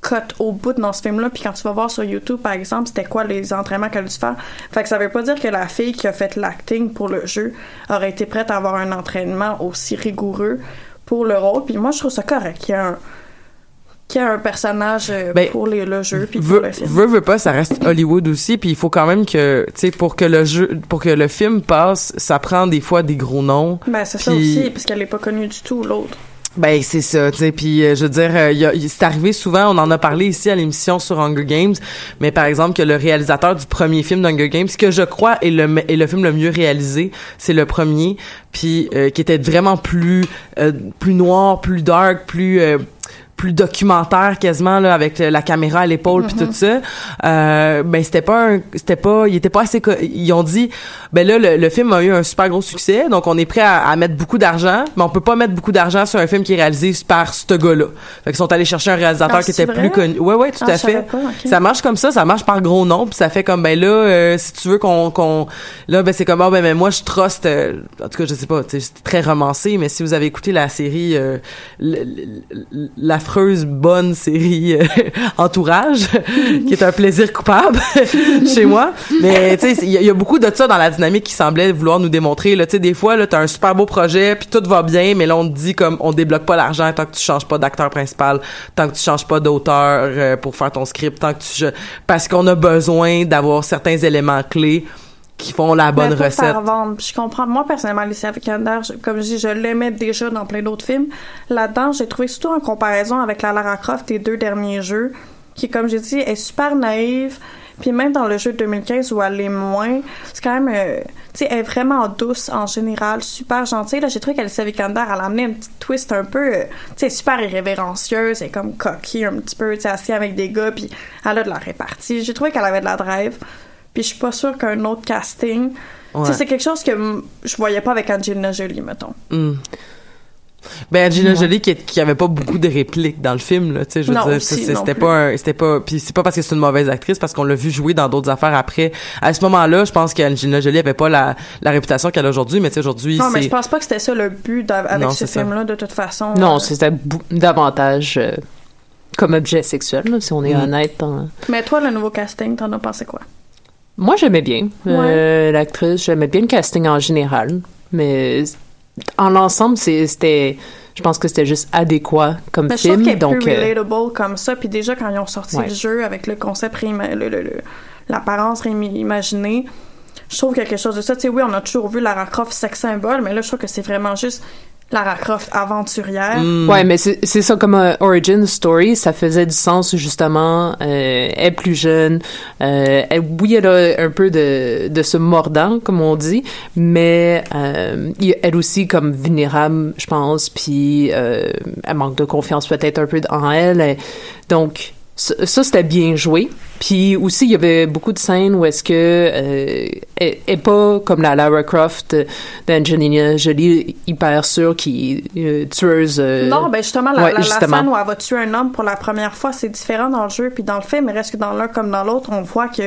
Speaker 3: cut au bout dans ce film-là. Puis quand tu vas voir sur YouTube, par exemple, c'était quoi les entraînements qu'elle a dû faire. Fait que ça veut pas dire que la fille qui a fait l'acting pour le jeu aurait été prête à avoir un entraînement aussi rigoureux pour le rôle. Puis moi, je trouve ça correct. Il y a un, qu'il y ait un personnage euh,
Speaker 2: Ben,
Speaker 3: pour les, le jeu puis pour
Speaker 2: Veux,
Speaker 3: le film.
Speaker 2: veux, veux pas, ça reste Hollywood aussi, puis il faut quand même que, tu sais, pour que le jeu, pour que le film passe, ça prend des fois des gros noms.
Speaker 3: Ben, c'est ça aussi, parce qu'elle est pas connue du tout, l'autre.
Speaker 2: Ben c'est ça, tu sais. Puis euh, je veux dire, euh, c'est arrivé souvent. On en a parlé ici à l'émission sur Hunger Games. Mais par exemple, que le réalisateur du premier film d'Hunger Games, que je crois est le est le film le mieux réalisé, c'est le premier. Puis euh, qui était vraiment plus euh, plus noir, plus dark, plus euh, plus documentaire quasiment là avec la caméra à l'épaule puis tout ça. Euh, ben c'était pas un, c'était pas il était pas assez ils ont dit ben là le, le film a eu un super gros succès donc on est prêt à, à mettre beaucoup d'argent mais on peut pas mettre beaucoup d'argent sur un film qui est réalisé par ce gars-là. Fait qu'ils sont allés chercher un réalisateur
Speaker 3: Ah,
Speaker 2: qui était
Speaker 3: vrai?
Speaker 2: plus connu. Ouais ouais tout
Speaker 3: Ah,
Speaker 2: à fait.
Speaker 3: pas,
Speaker 2: ça marche comme ça ça marche par gros nom puis ça fait comme ben là euh, si tu veux qu'on qu'on là ben c'est comme ah ben, ben moi je trust euh, en tout cas je sais pas c'est très romancé mais si vous avez écouté la série euh, bonne série euh, (laughs) Entourage (laughs) qui est un plaisir coupable (laughs) chez moi. Mais tu sais il y, a- il y a beaucoup de ça dans la dynamique qui semblait vouloir nous démontrer là. Tu sais des fois là t'as un super beau projet puis tout va bien mais là on te dit comme on débloque pas l'argent tant que tu changes pas d'acteur principal tant que tu changes pas d'auteur euh, pour faire ton script tant que tu parce qu'on a besoin d'avoir certains éléments clés qui font la bonne
Speaker 3: Mais pour
Speaker 2: recette
Speaker 3: faire vendre. Puis je comprends. Moi, personnellement, Alicia Vikander, je- comme je dis, je l'aimais déjà dans plein d'autres films. Là-dedans, j'ai trouvé surtout en comparaison avec la Lara Croft des deux derniers jeux, qui, comme j'ai dit, est super naïve. Puis même dans le jeu de 2015 où elle est moins, c'est quand même, euh, tu sais, elle est vraiment douce en général, super gentille. Là, j'ai trouvé qu'Alicia Vikander, elle a amené un petit twist un peu, euh, tu sais, super irrévérencieuse, elle est comme coquille un petit peu, tu sais, assise avec des gars, puis elle a de la répartie. J'ai trouvé qu'elle avait de la drive. Puis je suis pas sûre qu'un autre casting,
Speaker 2: Ouais.
Speaker 3: c'est quelque chose que mm, je voyais pas avec Angelina Jolie, mettons.
Speaker 2: Hmm. Ben Angelina
Speaker 3: Ouais.
Speaker 2: Jolie qui, qui avait pas beaucoup de répliques dans le film là, tu sais je veux
Speaker 3: Non,
Speaker 2: dire c'était pas un- c'était pas puis c'est pas parce que c'est une mauvaise actrice parce qu'on l'a vu jouer dans d'autres affaires après. À ce moment-là, je pense qu'Angelina Jolie avait pas la, la réputation qu'elle a aujourd'hui, mais tu sais aujourd'hui
Speaker 3: non, mais je pense pas que c'était ça le but avec
Speaker 2: Non,
Speaker 3: ce
Speaker 2: c'est ça.
Speaker 3: film-là, de toute façon.
Speaker 4: Non,
Speaker 3: Euh,
Speaker 4: c'était davantage euh, comme objet sexuel, là, si on est
Speaker 2: Mm.
Speaker 4: honnête. dans-
Speaker 3: Mais toi, le nouveau casting, t'en as pensé quoi?
Speaker 4: Moi, j'aimais bien euh, l'actrice, j'aimais bien le casting en général, mais en l'ensemble, c'est- c'était, je pense que c'était juste adéquat comme
Speaker 3: Mais je trouve
Speaker 4: film.
Speaker 3: qu'elle est
Speaker 4: donc,
Speaker 3: plus
Speaker 4: euh,
Speaker 3: relatable comme ça. Puis déjà, quand ils ont sorti
Speaker 4: Ouais.
Speaker 3: le jeu avec le concept, l'apparence réimaginée, je trouve quelque chose de ça. Tu sais, oui, on a toujours vu Lara Croft sex symbole, mais là, je trouve que c'est vraiment juste Lara Croft aventurière.
Speaker 2: Mm.
Speaker 4: Ouais, mais c'est c'est ça comme un origin story, ça faisait du sens justement. Euh, elle est plus jeune, euh, elle, oui, elle a un peu de, de ce mordant, comme on dit, mais euh, elle aussi comme vulnérable, je pense, puis euh, elle manque de confiance peut-être un peu en elle. Elle- donc ça, ça, c'était bien joué. Puis aussi, il y avait beaucoup de scènes où est-ce que euh, elle, elle est pas comme la Lara Croft d'Angelina Jolie, hyper sûre qui euh, tueuse. euh,
Speaker 3: Non, ben justement, la,
Speaker 4: ouais,
Speaker 3: la- la
Speaker 4: justement.
Speaker 3: scène où elle va tuer un homme pour la première fois, c'est différent dans le jeu puis dans le film, mais reste que dans l'un comme dans l'autre, on voit que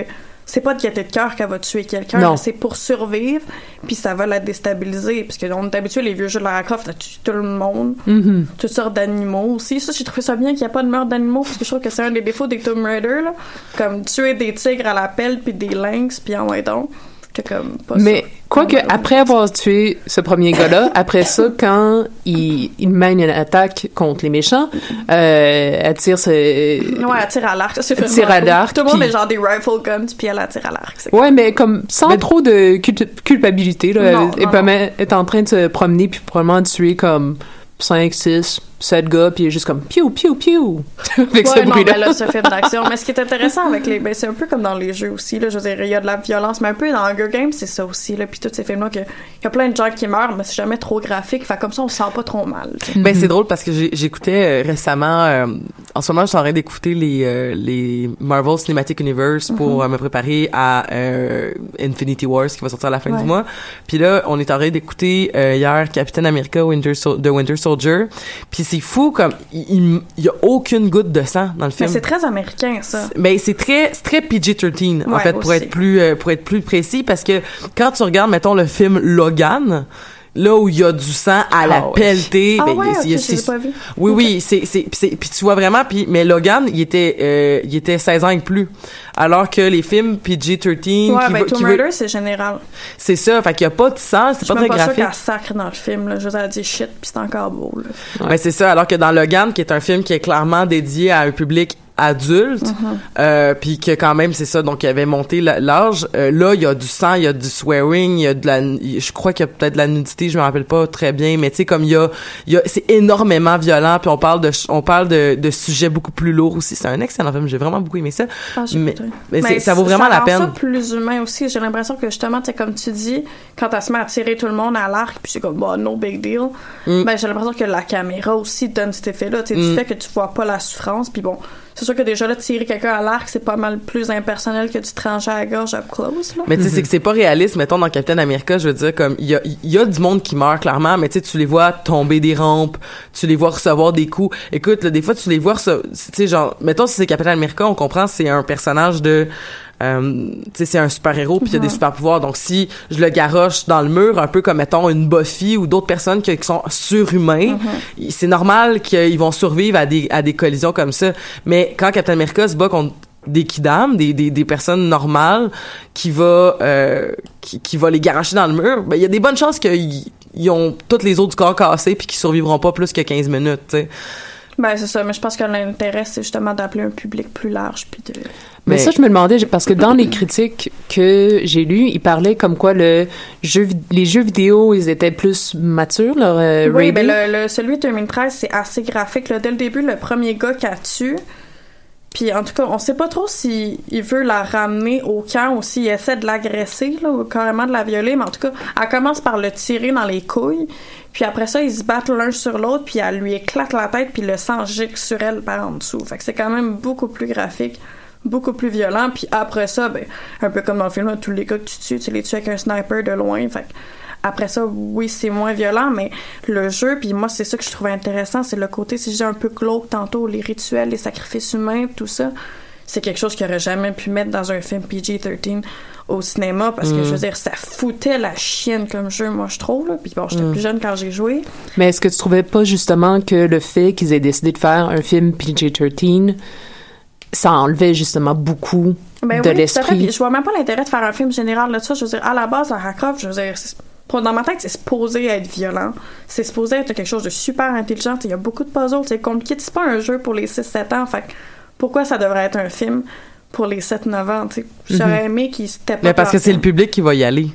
Speaker 3: c'est pas de gaieté de cœur qu'elle va tuer quelqu'un, c'est pour survivre, puis ça va la déstabiliser, parce qu'on est habitué, les vieux jeux de Lara Croft, tuer tout le monde,
Speaker 4: Mhm.
Speaker 3: toutes sortes d'animaux aussi. Ça, j'ai trouvé ça bien qu'il n'y a pas de meurtre d'animaux, parce que je trouve que c'est un des défauts des Tomb Raider, là. Comme tuer des tigres à la pelle, puis des lynx, puis en ouais donc. J'étais comme pas
Speaker 4: Mais quoique après avoir tué ce premier gars-là, (laughs) après ça, quand il, il mène une attaque contre les méchants, euh, elle tire ses...
Speaker 3: Ouais, elle tire à l'arc. C'est
Speaker 4: Elle
Speaker 3: vraiment
Speaker 4: tire à l'arc,
Speaker 3: Tout le monde
Speaker 4: puis-
Speaker 3: est genre des rifle guns, puis elle, elle tire à l'arc.
Speaker 4: Ouais, mais comme sans trop de cul- culpabilité. Là.
Speaker 3: Non,
Speaker 4: elle,
Speaker 3: non,
Speaker 4: même être en train de se promener puis probablement de tuer comme 5, 6, 7 gars puis elle est juste comme piou, piou, piou (laughs) avec ce
Speaker 3: Ouais,
Speaker 4: bruit-là.
Speaker 3: mais là, ce film d'action. Mais ce qui est intéressant avec les. Ben, c'est un peu comme dans les jeux aussi, là. Je veux dire, il y a de la violence, mais un peu dans Hunger Games, c'est ça aussi, là. Puis tous ces films-là, que- il y a plein de gens qui meurent, mais c'est jamais trop graphique. Fait comme ça, on se sent pas trop mal.
Speaker 2: Ben c'est drôle parce que j'écoutais euh, récemment euh, en ce moment je suis en train d'écouter les euh, les Marvel Cinematic Universe pour
Speaker 3: Mhm.
Speaker 2: euh, me préparer à euh, Infinity Wars qui va sortir à la fin
Speaker 3: Ouais.
Speaker 2: du mois. Puis là, on est en train d'écouter euh, hier Captain America Winter Sol- The Winter Soldier. Puis c'est fou comme il, il, il y a aucune goutte de sang dans le
Speaker 3: Mais
Speaker 2: film.
Speaker 3: c'est très américain, ça.
Speaker 2: Ben c'est très très PG-13 en
Speaker 3: Ouais,
Speaker 2: fait pour
Speaker 3: aussi.
Speaker 2: être plus euh, pour être plus précis parce que quand tu regardes mettons le film Logan là où il y a du sang à la
Speaker 3: Ah ouais.
Speaker 2: pelletée
Speaker 3: Ah
Speaker 2: ben,
Speaker 3: ouais,
Speaker 2: il y a-
Speaker 3: ok,
Speaker 2: il y a-
Speaker 3: je l'ai
Speaker 2: c'est-
Speaker 3: pas vu.
Speaker 2: oui oui c'est c'est c'est- puis tu vois vraiment puis mais Logan il était euh, il était 16 ans et plus alors que les films PG-13
Speaker 3: Ouais,
Speaker 2: qui,
Speaker 3: ben, Tomb
Speaker 2: qui veut-
Speaker 3: Raider, c'est général.
Speaker 2: c'est ça, fait qu'il y a pas de sang, c'est
Speaker 3: Je
Speaker 2: pas très
Speaker 3: pas
Speaker 2: graphique.
Speaker 3: qu'elle sacre dans le film, là. Je veux dire, shit, puis c'est encore beau, là.
Speaker 2: Ben, c'est ça, alors que dans Logan, qui est un film qui est clairement dédié à un public adulte,
Speaker 3: Mhm.
Speaker 2: euh, puis que quand même c'est ça, donc il avait monté l'âge. euh, là, il y a du sang, il y a du swearing, il y a de la, je crois qu'il y a peut-être de la nudité, je me rappelle pas très bien, mais tu sais comme il y a, il y a, c'est énormément violent, puis on parle de, on parle de, de sujets beaucoup plus lourds aussi. C'est un excellent film, j'ai vraiment beaucoup aimé ça.
Speaker 3: Ah,
Speaker 2: mais mais ça vaut vraiment la peine.
Speaker 3: ça plus humain aussi. J'ai l'impression que justement, tu comme tu dis, quand elle se met à tirer tout le monde à l'arc, puis c'est comme, bah, no big deal.
Speaker 2: Mm.
Speaker 3: Ben, j'ai l'impression que la caméra aussi donne cet effet-là. Tu du
Speaker 2: Mm.
Speaker 3: fait que tu vois pas la souffrance, puis bon, c'est sûr que déjà là, tirer quelqu'un à l'arc, c'est pas mal plus impersonnel que du trancher à la gorge up close, là.
Speaker 2: Mais tu sais, c'est que c'est pas réaliste. Mettons, dans Captain America, je veux dire, comme, il y a, y a du monde qui meurt, clairement, mais tu sais, tu les vois tomber des rampes, tu les vois recevoir des coups. Écoute, là, des fois, tu les vois, tu sais, genre, mettons, si c'est Captain America, on comprend, c'est un personnage de, euh, tu sais, c'est un super-héros, puis il a des
Speaker 3: Mhm.
Speaker 2: super-pouvoirs. Donc, si je le garoche dans le mur, un peu comme, mettons, une Buffy ou d'autres personnes qui, qui sont surhumains,
Speaker 3: Mhm.
Speaker 2: c'est normal qu'ils vont survivre à des, à des collisions comme ça. Mais quand Captain America se bat contre des kidam, des, des, des personnes normales, qui va, euh, qui, qui va les garocher dans le mur, ben, il y a des bonnes chances qu'ils ils ont toutes les autres du corps cassés puis qu'ils survivront pas plus que 15 minutes, tu sais.
Speaker 3: Ben, c'est ça. Mais je pense que l'intérêt, c'est justement d'appeler un public plus large, puis de.
Speaker 4: Mais, ça, je me demandais, parce que dans les critiques que j'ai lues, ils parlaient comme quoi le jeu, les jeux vidéo, ils étaient plus matures, leur euh,
Speaker 3: Oui, ben le, le- celui de 2013, c'est assez graphique. Là. Dès le début, le premier gars qui a tué. Puis en tout cas, on sait pas trop s'il il veut la ramener au camp ou s'il essaie de l'agresser là, ou carrément de la violer. Mais en tout cas, elle commence par le tirer dans les couilles. Puis après ça, ils se battent l'un sur l'autre, puis elle lui éclate la tête, puis le sang gicle sur elle par en dessous. Fait que c'est quand même beaucoup plus graphique, beaucoup plus violent. Puis après ça, ben, un peu comme dans le film, là, tous les gars que tu tues, tu les tues avec un sniper de loin. Fait après ça, oui, c'est moins violent, mais le jeu, puis moi, c'est ça que je trouvais intéressant, c'est le côté, si dis un peu glauque tantôt, les rituels, les sacrifices humains, tout ça. C'est quelque chose qu'il aurait jamais pu mettre dans un film PG-13 au cinéma, parce que,
Speaker 4: Mm.
Speaker 3: je veux dire, ça foutait la chienne comme jeu, moi, je trouve, là. Puis bon, j'étais
Speaker 4: Mm.
Speaker 3: plus jeune quand j'ai joué.
Speaker 4: Mais est-ce que tu trouvais pas justement que le fait qu'ils aient décidé de faire un film PG-13, ça enlevait justement beaucoup
Speaker 3: Ben
Speaker 4: de
Speaker 3: oui,
Speaker 4: l'esprit?
Speaker 3: Je vois même pas l'intérêt de faire un film général de ça. Je veux dire, à la base, Lara Croft, je veux dire, dans ma tête, c'est supposé être violent. C'est supposé être quelque chose de super intelligent. Il y a beaucoup de puzzles, c'est compliqué. C'est pas un jeu pour les 6-7 ans. Fait que pourquoi ça devrait être un film pour les 7-9 ans? J'aurais
Speaker 2: Mhm.
Speaker 3: aimé qu'ils step
Speaker 2: Mais
Speaker 3: up
Speaker 2: parce que c'est le public qui va y aller.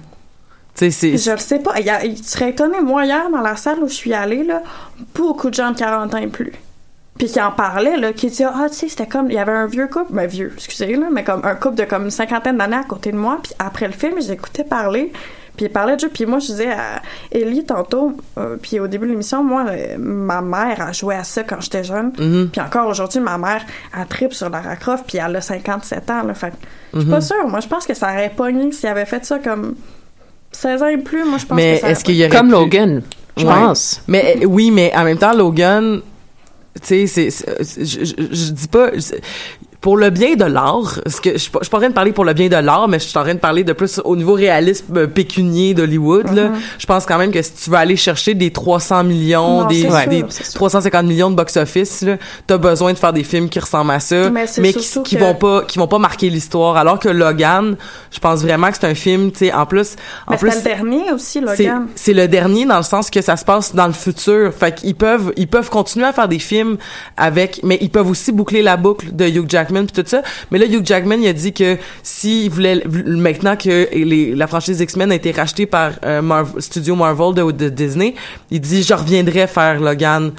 Speaker 3: Je le sais pas. Il y a- tu serais étonné, moi, hier, dans la salle où je suis allée, là, beaucoup de gens de 40 ans et plus. Puis qui en parlaient, là, qui disaient, ah, tu sais, c'était comme, il y avait un vieux couple, ben vieux, excusez, là, mais comme un couple de comme une cinquantaine d'années à côté de moi. Puis après le film, j'écoutais parler. Puis il parlait de jeu. Puis moi, je disais à Ellie tantôt, euh, puis au début de l'émission, moi, euh, ma mère a joué à ça quand j'étais jeune.
Speaker 2: Mhm.
Speaker 3: Puis encore aujourd'hui, ma mère, elle tripe sur Lara Croft, puis elle a 57 ans, là. Fait que je suis pas sûre. Moi, je pense que ça aurait pogné s'il avait fait ça comme 16 ans et plus. Moi, je pense
Speaker 2: mais
Speaker 3: que ça
Speaker 2: est-ce qu'il y aurait
Speaker 4: Comme
Speaker 2: pu-
Speaker 4: Logan, je
Speaker 2: Ouais.
Speaker 4: pense.
Speaker 2: Mais euh, oui, mais en même temps, Logan, tu sais, c'est, c'est- je, je, je dis pas. Pour le bien de l'art, ce que je, suis pas- je suis pas en train de parler pour le bien de l'art, mais je suis en train de parler de plus au niveau réalisme euh, pécunier d'Hollywood.
Speaker 3: Mhm.
Speaker 2: Je pense quand même que si tu veux aller chercher des 300 millions,
Speaker 3: Non,
Speaker 2: des,
Speaker 3: c'est sûr,
Speaker 2: des
Speaker 3: c'est sûr.
Speaker 2: 350 millions de box-office, t'as besoin de faire des films qui ressemblent à ça,
Speaker 3: Mais
Speaker 2: qui, qui
Speaker 3: que-
Speaker 2: vont pas, qui vont pas marquer l'histoire. Alors que Logan, je pense vraiment que c'est un film, tu sais, en plus, en
Speaker 3: Mais
Speaker 2: plus,
Speaker 3: c'était le dernier aussi, Logan.
Speaker 2: c'est le dernier dans le sens que ça se passe dans le futur. Fait qu'ils peuvent ils peuvent continuer à faire des films avec mais ils peuvent aussi boucler la boucle de Hugh Jackman puis tout ça. Mais là Hugh Jackman il a dit que s'il voulait maintenant que les, la franchise X-Men a été rachetée par euh, Marvel, Studio Marvel de, de Disney, il dit je reviendrai faire Logan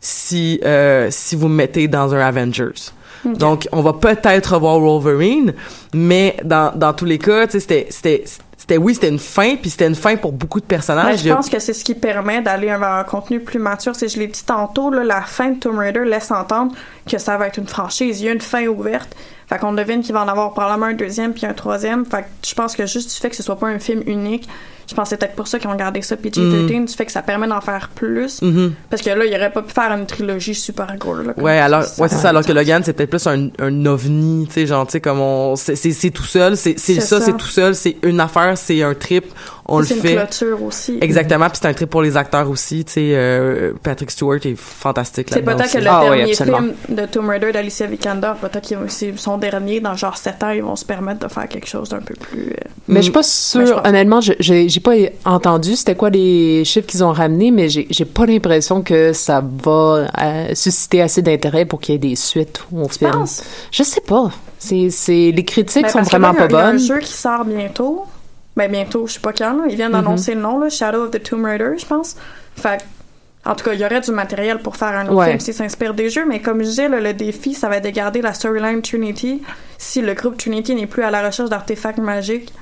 Speaker 2: si euh, si vous me mettez dans un Avengers. Donc on va peut-être revoir Wolverine, mais dans dans tous les cas, c'était c'était oui, c'était une fin, puis c'était une fin pour beaucoup de personnages.
Speaker 3: Ben, je pense que c'est ce qui permet d'aller vers un contenu plus mature. C'est, je l'ai dit tantôt, là, la fin de Tomb Raider laisse entendre que ça va être une franchise. Il y a une fin ouverte. Fait qu'on devine qu'il va en avoir probablement un deuxième puis un troisième. Fait que je pense que juste du fait que ce soit pas un film unique, je pense que c'est peut-être pour ça qu'ils ont gardé ça PG-13, du fait que ça permet d'en faire plus.
Speaker 2: Mhm.
Speaker 3: Parce que là, il aurait pas pu faire une trilogie super gore. Là,
Speaker 2: Ouais, alors, ouais, c'est ça. Alors que Logan, c'est peut-être plus un, un ovni, tu sais, genre, tu sais, comme on, c'est, tout seul, c'est, ça. c'est tout seul, c'est une affaire, c'est un trip. On le
Speaker 3: C'est une
Speaker 2: fait.
Speaker 3: clôture aussi.
Speaker 2: Exactement, puis c'est un trip pour les acteurs aussi, tu sais euh, Patrick Stewart est fantastique
Speaker 3: C'est
Speaker 2: là-dedans
Speaker 3: peut-être que le
Speaker 4: Ah
Speaker 3: dernier film de Tomb Raider d'Alicia Vikander, peut-être que c'est son dernier, dans genre 7 ans, ils vont se permettre de faire quelque chose d'un peu plus... euh,
Speaker 4: Mais je suis pas
Speaker 3: je
Speaker 4: sûre,
Speaker 3: pense-
Speaker 4: honnêtement, je- j'ai j'ai pas entendu c'était quoi les chiffres qu'ils ont ramenés, mais j'ai j'ai pas l'impression que ça va euh, susciter assez d'intérêt pour qu'il y ait des suites au film.
Speaker 3: penses?
Speaker 4: Je sais pas. C'est c'est les critiques
Speaker 3: Ben,
Speaker 4: sont vraiment pas
Speaker 3: y a un
Speaker 4: bonnes.
Speaker 3: jeu qui sort bientôt. Ben, bientôt, je sais pas quand, là. Ils viennent d'annoncer le nom, là. Shadow of the Tomb Raider, je pense. Fait en tout cas, il y aurait du matériel pour faire un autre
Speaker 4: Ouais.
Speaker 3: film s'il s'inspire des jeux, mais comme je disais, là, le défi, ça va être de garder la storyline Trinity si le groupe Trinity n'est plus à la recherche d'artefacts magiques.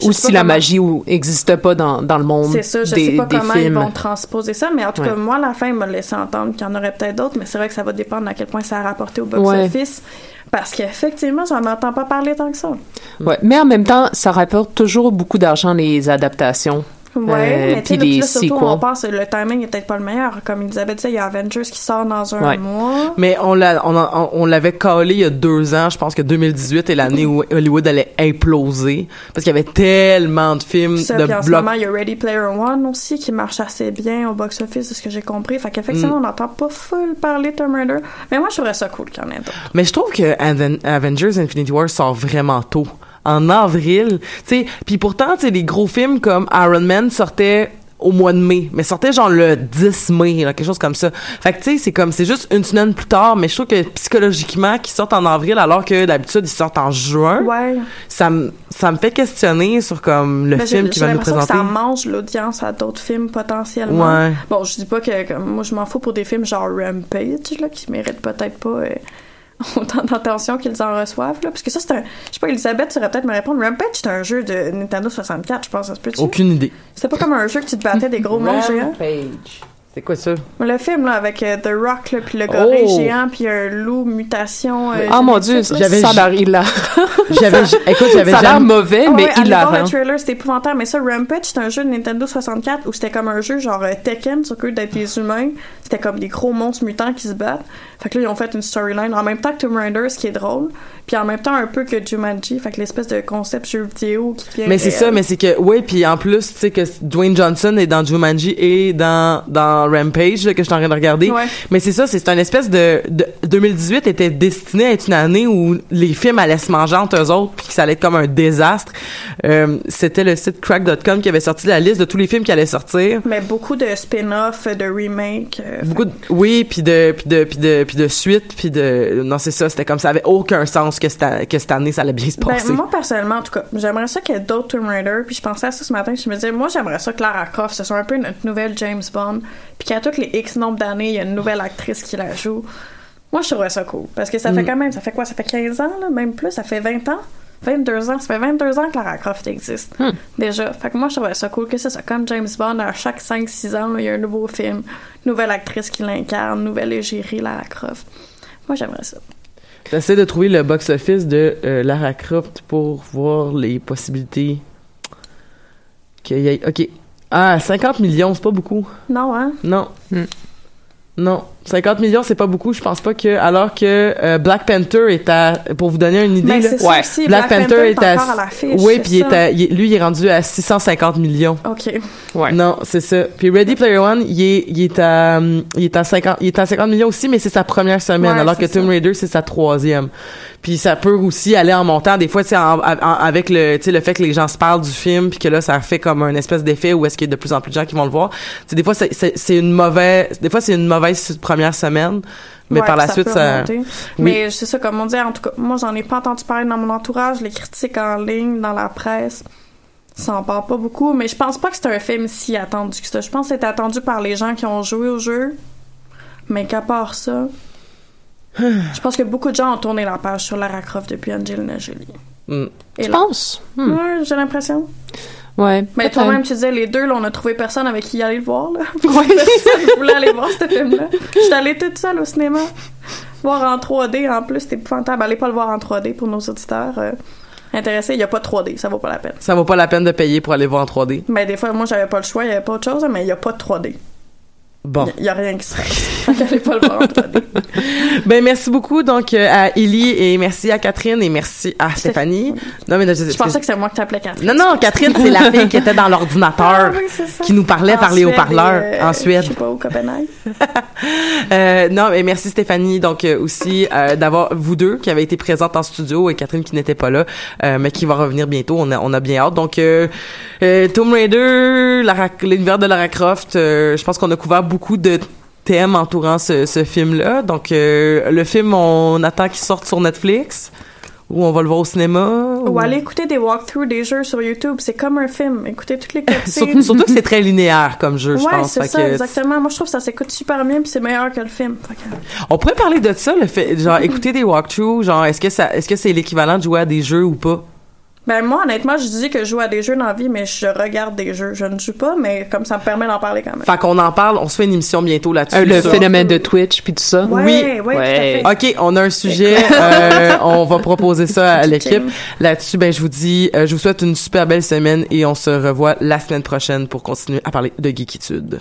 Speaker 3: Je
Speaker 4: Ou si la
Speaker 3: comment-
Speaker 4: magie ou- existe pas dans, dans le monde
Speaker 3: C'est ça, je
Speaker 4: des,
Speaker 3: sais pas comment
Speaker 4: films.
Speaker 3: ils vont transposer ça, mais en tout cas, moi, la fin, il m'a laissé entendre qu'il y en aurait peut-être d'autres, mais c'est vrai que ça va dépendre à quel point ça a rapporté au
Speaker 4: Ouais.
Speaker 3: box-office. Parce qu'effectivement, j'en entends pas parler tant que ça.
Speaker 4: Ouais. Mais en même temps, ça rapporte toujours beaucoup d'argent les adaptations.
Speaker 3: Ouais,
Speaker 4: Euh,
Speaker 3: mais tu
Speaker 4: puis
Speaker 3: sais,
Speaker 4: les
Speaker 3: là, surtout, on pense que le timing est peut-être pas le meilleur. Comme Elisabeth disait, il y a Avengers qui sort dans un
Speaker 2: Ouais.
Speaker 3: mois.
Speaker 2: Mais on l'a, on, a- on l'avait collé il y a deux ans. Je pense que 2018 est l'année où Hollywood allait imploser parce qu'il y avait tellement de films
Speaker 3: Ça,
Speaker 2: de
Speaker 3: puis en ce
Speaker 2: blocs.
Speaker 3: moment, il y a Ready Player One aussi qui marche assez bien au box-office, de ce que j'ai compris. Fait qu'effectivement,
Speaker 2: Mm.
Speaker 3: on n'entend pas full parler de Tomb Raider. Mais moi, je trouverais ça cool qu'il y en ait d'autres.
Speaker 2: Mais je trouve que Aven- Avengers Infinity War sort vraiment tôt. En avril, tu sais, puis pourtant, tu sais, les gros films comme Iron Man sortaient au mois de mai, mais sortaient genre le 10 mai, là, quelque chose comme ça. Fait que tu sais, c'est comme, c'est juste une semaine plus tard, mais je trouve que psychologiquement, qu'ils sortent en avril alors que d'habitude ils sortent en juin,
Speaker 3: Ouais.
Speaker 2: ça me, ça me fait questionner sur comme le film qui va nous présenter.
Speaker 3: que ça mange l'audience à d'autres films potentiellement.
Speaker 2: Ouais.
Speaker 3: Bon, je dis pas que comme, moi je m'en fous pour des films genre Rampage là qui méritent peut-être pas euh, (laughs) autant d'attention qu'ils en reçoivent là parce que ça c'est un je sais pas Elisabeth tu saurais peut-être me répondre Rampage c'est un jeu de Nintendo 64 je pense ça se peut
Speaker 2: Aucune idée.
Speaker 3: C'était pas comme un jeu que tu te battais des gros (laughs) monstres géants
Speaker 2: C'est quoi ça?
Speaker 3: le film là avec euh, The Rock là puis le gorille
Speaker 2: Oh.
Speaker 3: géant puis un loup mutation euh,
Speaker 4: Ah mon dieu, j'avais ça a l'air.
Speaker 2: J'avais, écoute, j'avais
Speaker 4: Ça a l'air mauvais,
Speaker 3: Ah
Speaker 4: mais
Speaker 3: ouais, allez voir
Speaker 4: hilarant.
Speaker 3: le trailer, c'était épouvantable. Mais ça, Rampage, c'était un jeu de Nintendo 64 où c'était comme un jeu genre euh, Tekken, sur que d'être des humains. C'était comme des gros monstres mutants qui se battent. Fait que là, ils ont fait une storyline en même temps que Tomb Raider, ce qui est drôle. Puis en même temps, un peu que Jumanji. Fait que l'espèce de concept jeu vidéo qui vient.
Speaker 2: Mais c'est ça, mais c'est que oui, puis en plus, tu sais que Dwayne Johnson est dans Jumanji et dans dans Rampage là, que je suis en train de regarder.
Speaker 3: Ouais.
Speaker 2: Mais c'est ça, c'est un espèce de, de 2018 était destiné à être une année où les films allaient se manger entre eux autres puis que ça allait être comme un désastre. Euh, c'était le site crack.com qui avait sorti la liste de tous les films qui allaient sortir.
Speaker 3: Mais beaucoup de spin-off, de remake. euh,
Speaker 2: Beaucoup de, oui, puis de puis de puis de puis de suite, puis de non, c'est ça, c'était comme ça avait aucun sens que cette que cette année ça allait bien se passer.
Speaker 3: Ben, moi, personnellement, en tout cas, j'aimerais ça qu'il y ait d'autres Tomb Raider. Puis je pensais à ça ce matin. Je me disais, moi, j'aimerais ça que Lara Croft, ce soit un peu notre nouvelle James Bond. Puis qu'à toutes les X nombre d'années, il y a une nouvelle actrice qui la joue. Moi, je trouverais ça cool. Parce que ça fait
Speaker 2: Mm.
Speaker 3: quand même, ça fait quoi? Ça fait 15 ans, là, même plus. Ça fait 20 ans? 22 ans. Ça fait 22 ans que Lara Croft existe.
Speaker 2: Hmm.
Speaker 3: Déjà. Fait que moi, je trouverais ça cool que c'est ça. Comme James Bond, à chaque 5-6 ans, là, il y a un nouveau film. Nouvelle actrice qui l'incarne. Nouvelle égérie, Lara Croft. Moi, j'aimerais ça.
Speaker 2: J'essaie de trouver le box-office de euh, Lara Croft pour voir les possibilités. qu'il y ait- Ok. Ah, 50 millions, c'est pas beaucoup.
Speaker 3: Non, hein?
Speaker 2: Non. Non. 50 millions, c'est pas beaucoup. Je pense pas que. Alors que euh, Black Panther est à. Pour vous donner une idée,
Speaker 3: Ben,
Speaker 2: là.
Speaker 3: aussi, Black Panther est encore à l'affiche,
Speaker 2: Oui,
Speaker 3: c'est
Speaker 2: puis à- lui, il est rendu à 650 millions.
Speaker 3: OK.
Speaker 2: Non, c'est ça. Puis Ready Player One, il est, il est à, il est à 50, il est à 50 millions aussi, mais c'est sa première semaine,
Speaker 3: Ouais,
Speaker 2: alors que Tomb. Raider, c'est sa troisième. Puis ça peut aussi aller en montant. Des fois, tu sais, en- en- avec le, tu sais, le fait que les gens se parlent du film, puis que là, ça fait comme un espèce d'effet où est-ce qu'il y a de plus en plus de gens qui vont le voir. Tu sais, des fois, c'est une mauvaise, des fois, c'est une mauvaise première semaine, mais
Speaker 3: Ouais,
Speaker 2: par la
Speaker 3: ça
Speaker 2: suite, ça. Oui.
Speaker 3: Mais c'est ça, comme on dit, en tout cas, moi, j'en ai pas entendu parler dans mon entourage. Les critiques en ligne, dans la presse, ça en parle pas beaucoup. Mais je pense pas que c'est un film si attendu que ça. Je pense que c'est attendu par les gens qui ont joué au jeu. Mais qu'à part ça, (sighs) je pense que beaucoup de gens ont tourné la page sur Lara Croft depuis Angelina Jolie.
Speaker 2: Hmm.
Speaker 3: Et
Speaker 4: Tu
Speaker 3: là-
Speaker 4: penses? Hmm.
Speaker 3: Ouais, j'ai l'impression.
Speaker 4: Ouais.
Speaker 3: Mais toi-même, tu disais, les deux, là, on a trouvé personne avec qui aller le voir, là. (laughs) personne voulait aller voir ce film-là. J'étais allée toute seule au cinéma. Voir en 3D, en plus, c'était épouvantable. Allez pas le voir en 3D pour nos auditeurs euh, intéressés. Il y a pas de 3D, ça vaut pas la peine.
Speaker 2: Ça vaut pas la peine de payer pour aller voir en 3D.
Speaker 3: Mais des fois, moi, j'avais pas le choix, il y avait pas autre chose, mais il y a pas de 3D.
Speaker 2: Bon.
Speaker 3: Il y, a rien qui se passe. (laughs) Pas le voir en 3D.
Speaker 2: Ben merci beaucoup donc euh, à Ellie et merci à Catherine et merci à Stéphanie. Non mais
Speaker 3: Je pensais que c'était moi que t'appelais Catherine.
Speaker 2: Non non, Catherine c'est la fille qui était dans l'ordinateur (laughs)
Speaker 3: Ah oui, c'est
Speaker 2: qui nous parlait
Speaker 3: En
Speaker 2: par les haut-parleurs
Speaker 3: euh,
Speaker 2: en Suède.
Speaker 3: Je sais pas, au Copenhague. (laughs)
Speaker 2: Euh, non, mais merci Stéphanie, donc euh, aussi euh, d'avoir vous deux qui avez été présentes en studio et Catherine qui n'était pas là, mais qui va revenir bientôt. On a, on a bien hâte. Donc Tomb Raider, l'univers de Lara Croft, je pense qu'on a couvert beaucoup de thèmes entourant ce, ce film-là. Donc euh, le film, on attend qu'il sorte sur Netflix ou on va le voir au cinéma.
Speaker 3: Ou aller écouter des walkthroughs des jeux sur YouTube. C'est comme un film. Écoutez toutes les. (laughs)
Speaker 2: Surtout, surtout que c'est très linéaire comme jeu, je
Speaker 3: ouais,
Speaker 2: pense.
Speaker 3: c'est ça,
Speaker 2: que
Speaker 3: exactement. Moi, je trouve que ça s'écoute super bien puis c'est meilleur que le film. Que-
Speaker 2: On pourrait parler de ça, le fait, genre (laughs) écouter des walkthroughs, genre est-ce que ça, est-ce que c'est l'équivalent de jouer à des jeux ou pas?
Speaker 3: Ben, moi, honnêtement, je dis que je joue à des jeux dans la vie, mais je regarde des jeux. Je ne joue pas, mais comme ça me permet d'en parler quand même.
Speaker 2: Fait qu'on en parle, on se fait une émission bientôt là-dessus.
Speaker 4: Euh, le phénomène de Twitch puis tout ça.
Speaker 3: Ouais,
Speaker 2: oui.
Speaker 3: ouais, tout à fait.
Speaker 2: OK, on a un sujet. (laughs) euh, on va proposer ça à l'équipe. Là-dessus, ben, je vous dis, euh, je vous souhaite une super belle semaine et on se revoit la semaine prochaine pour continuer à parler de geekitude.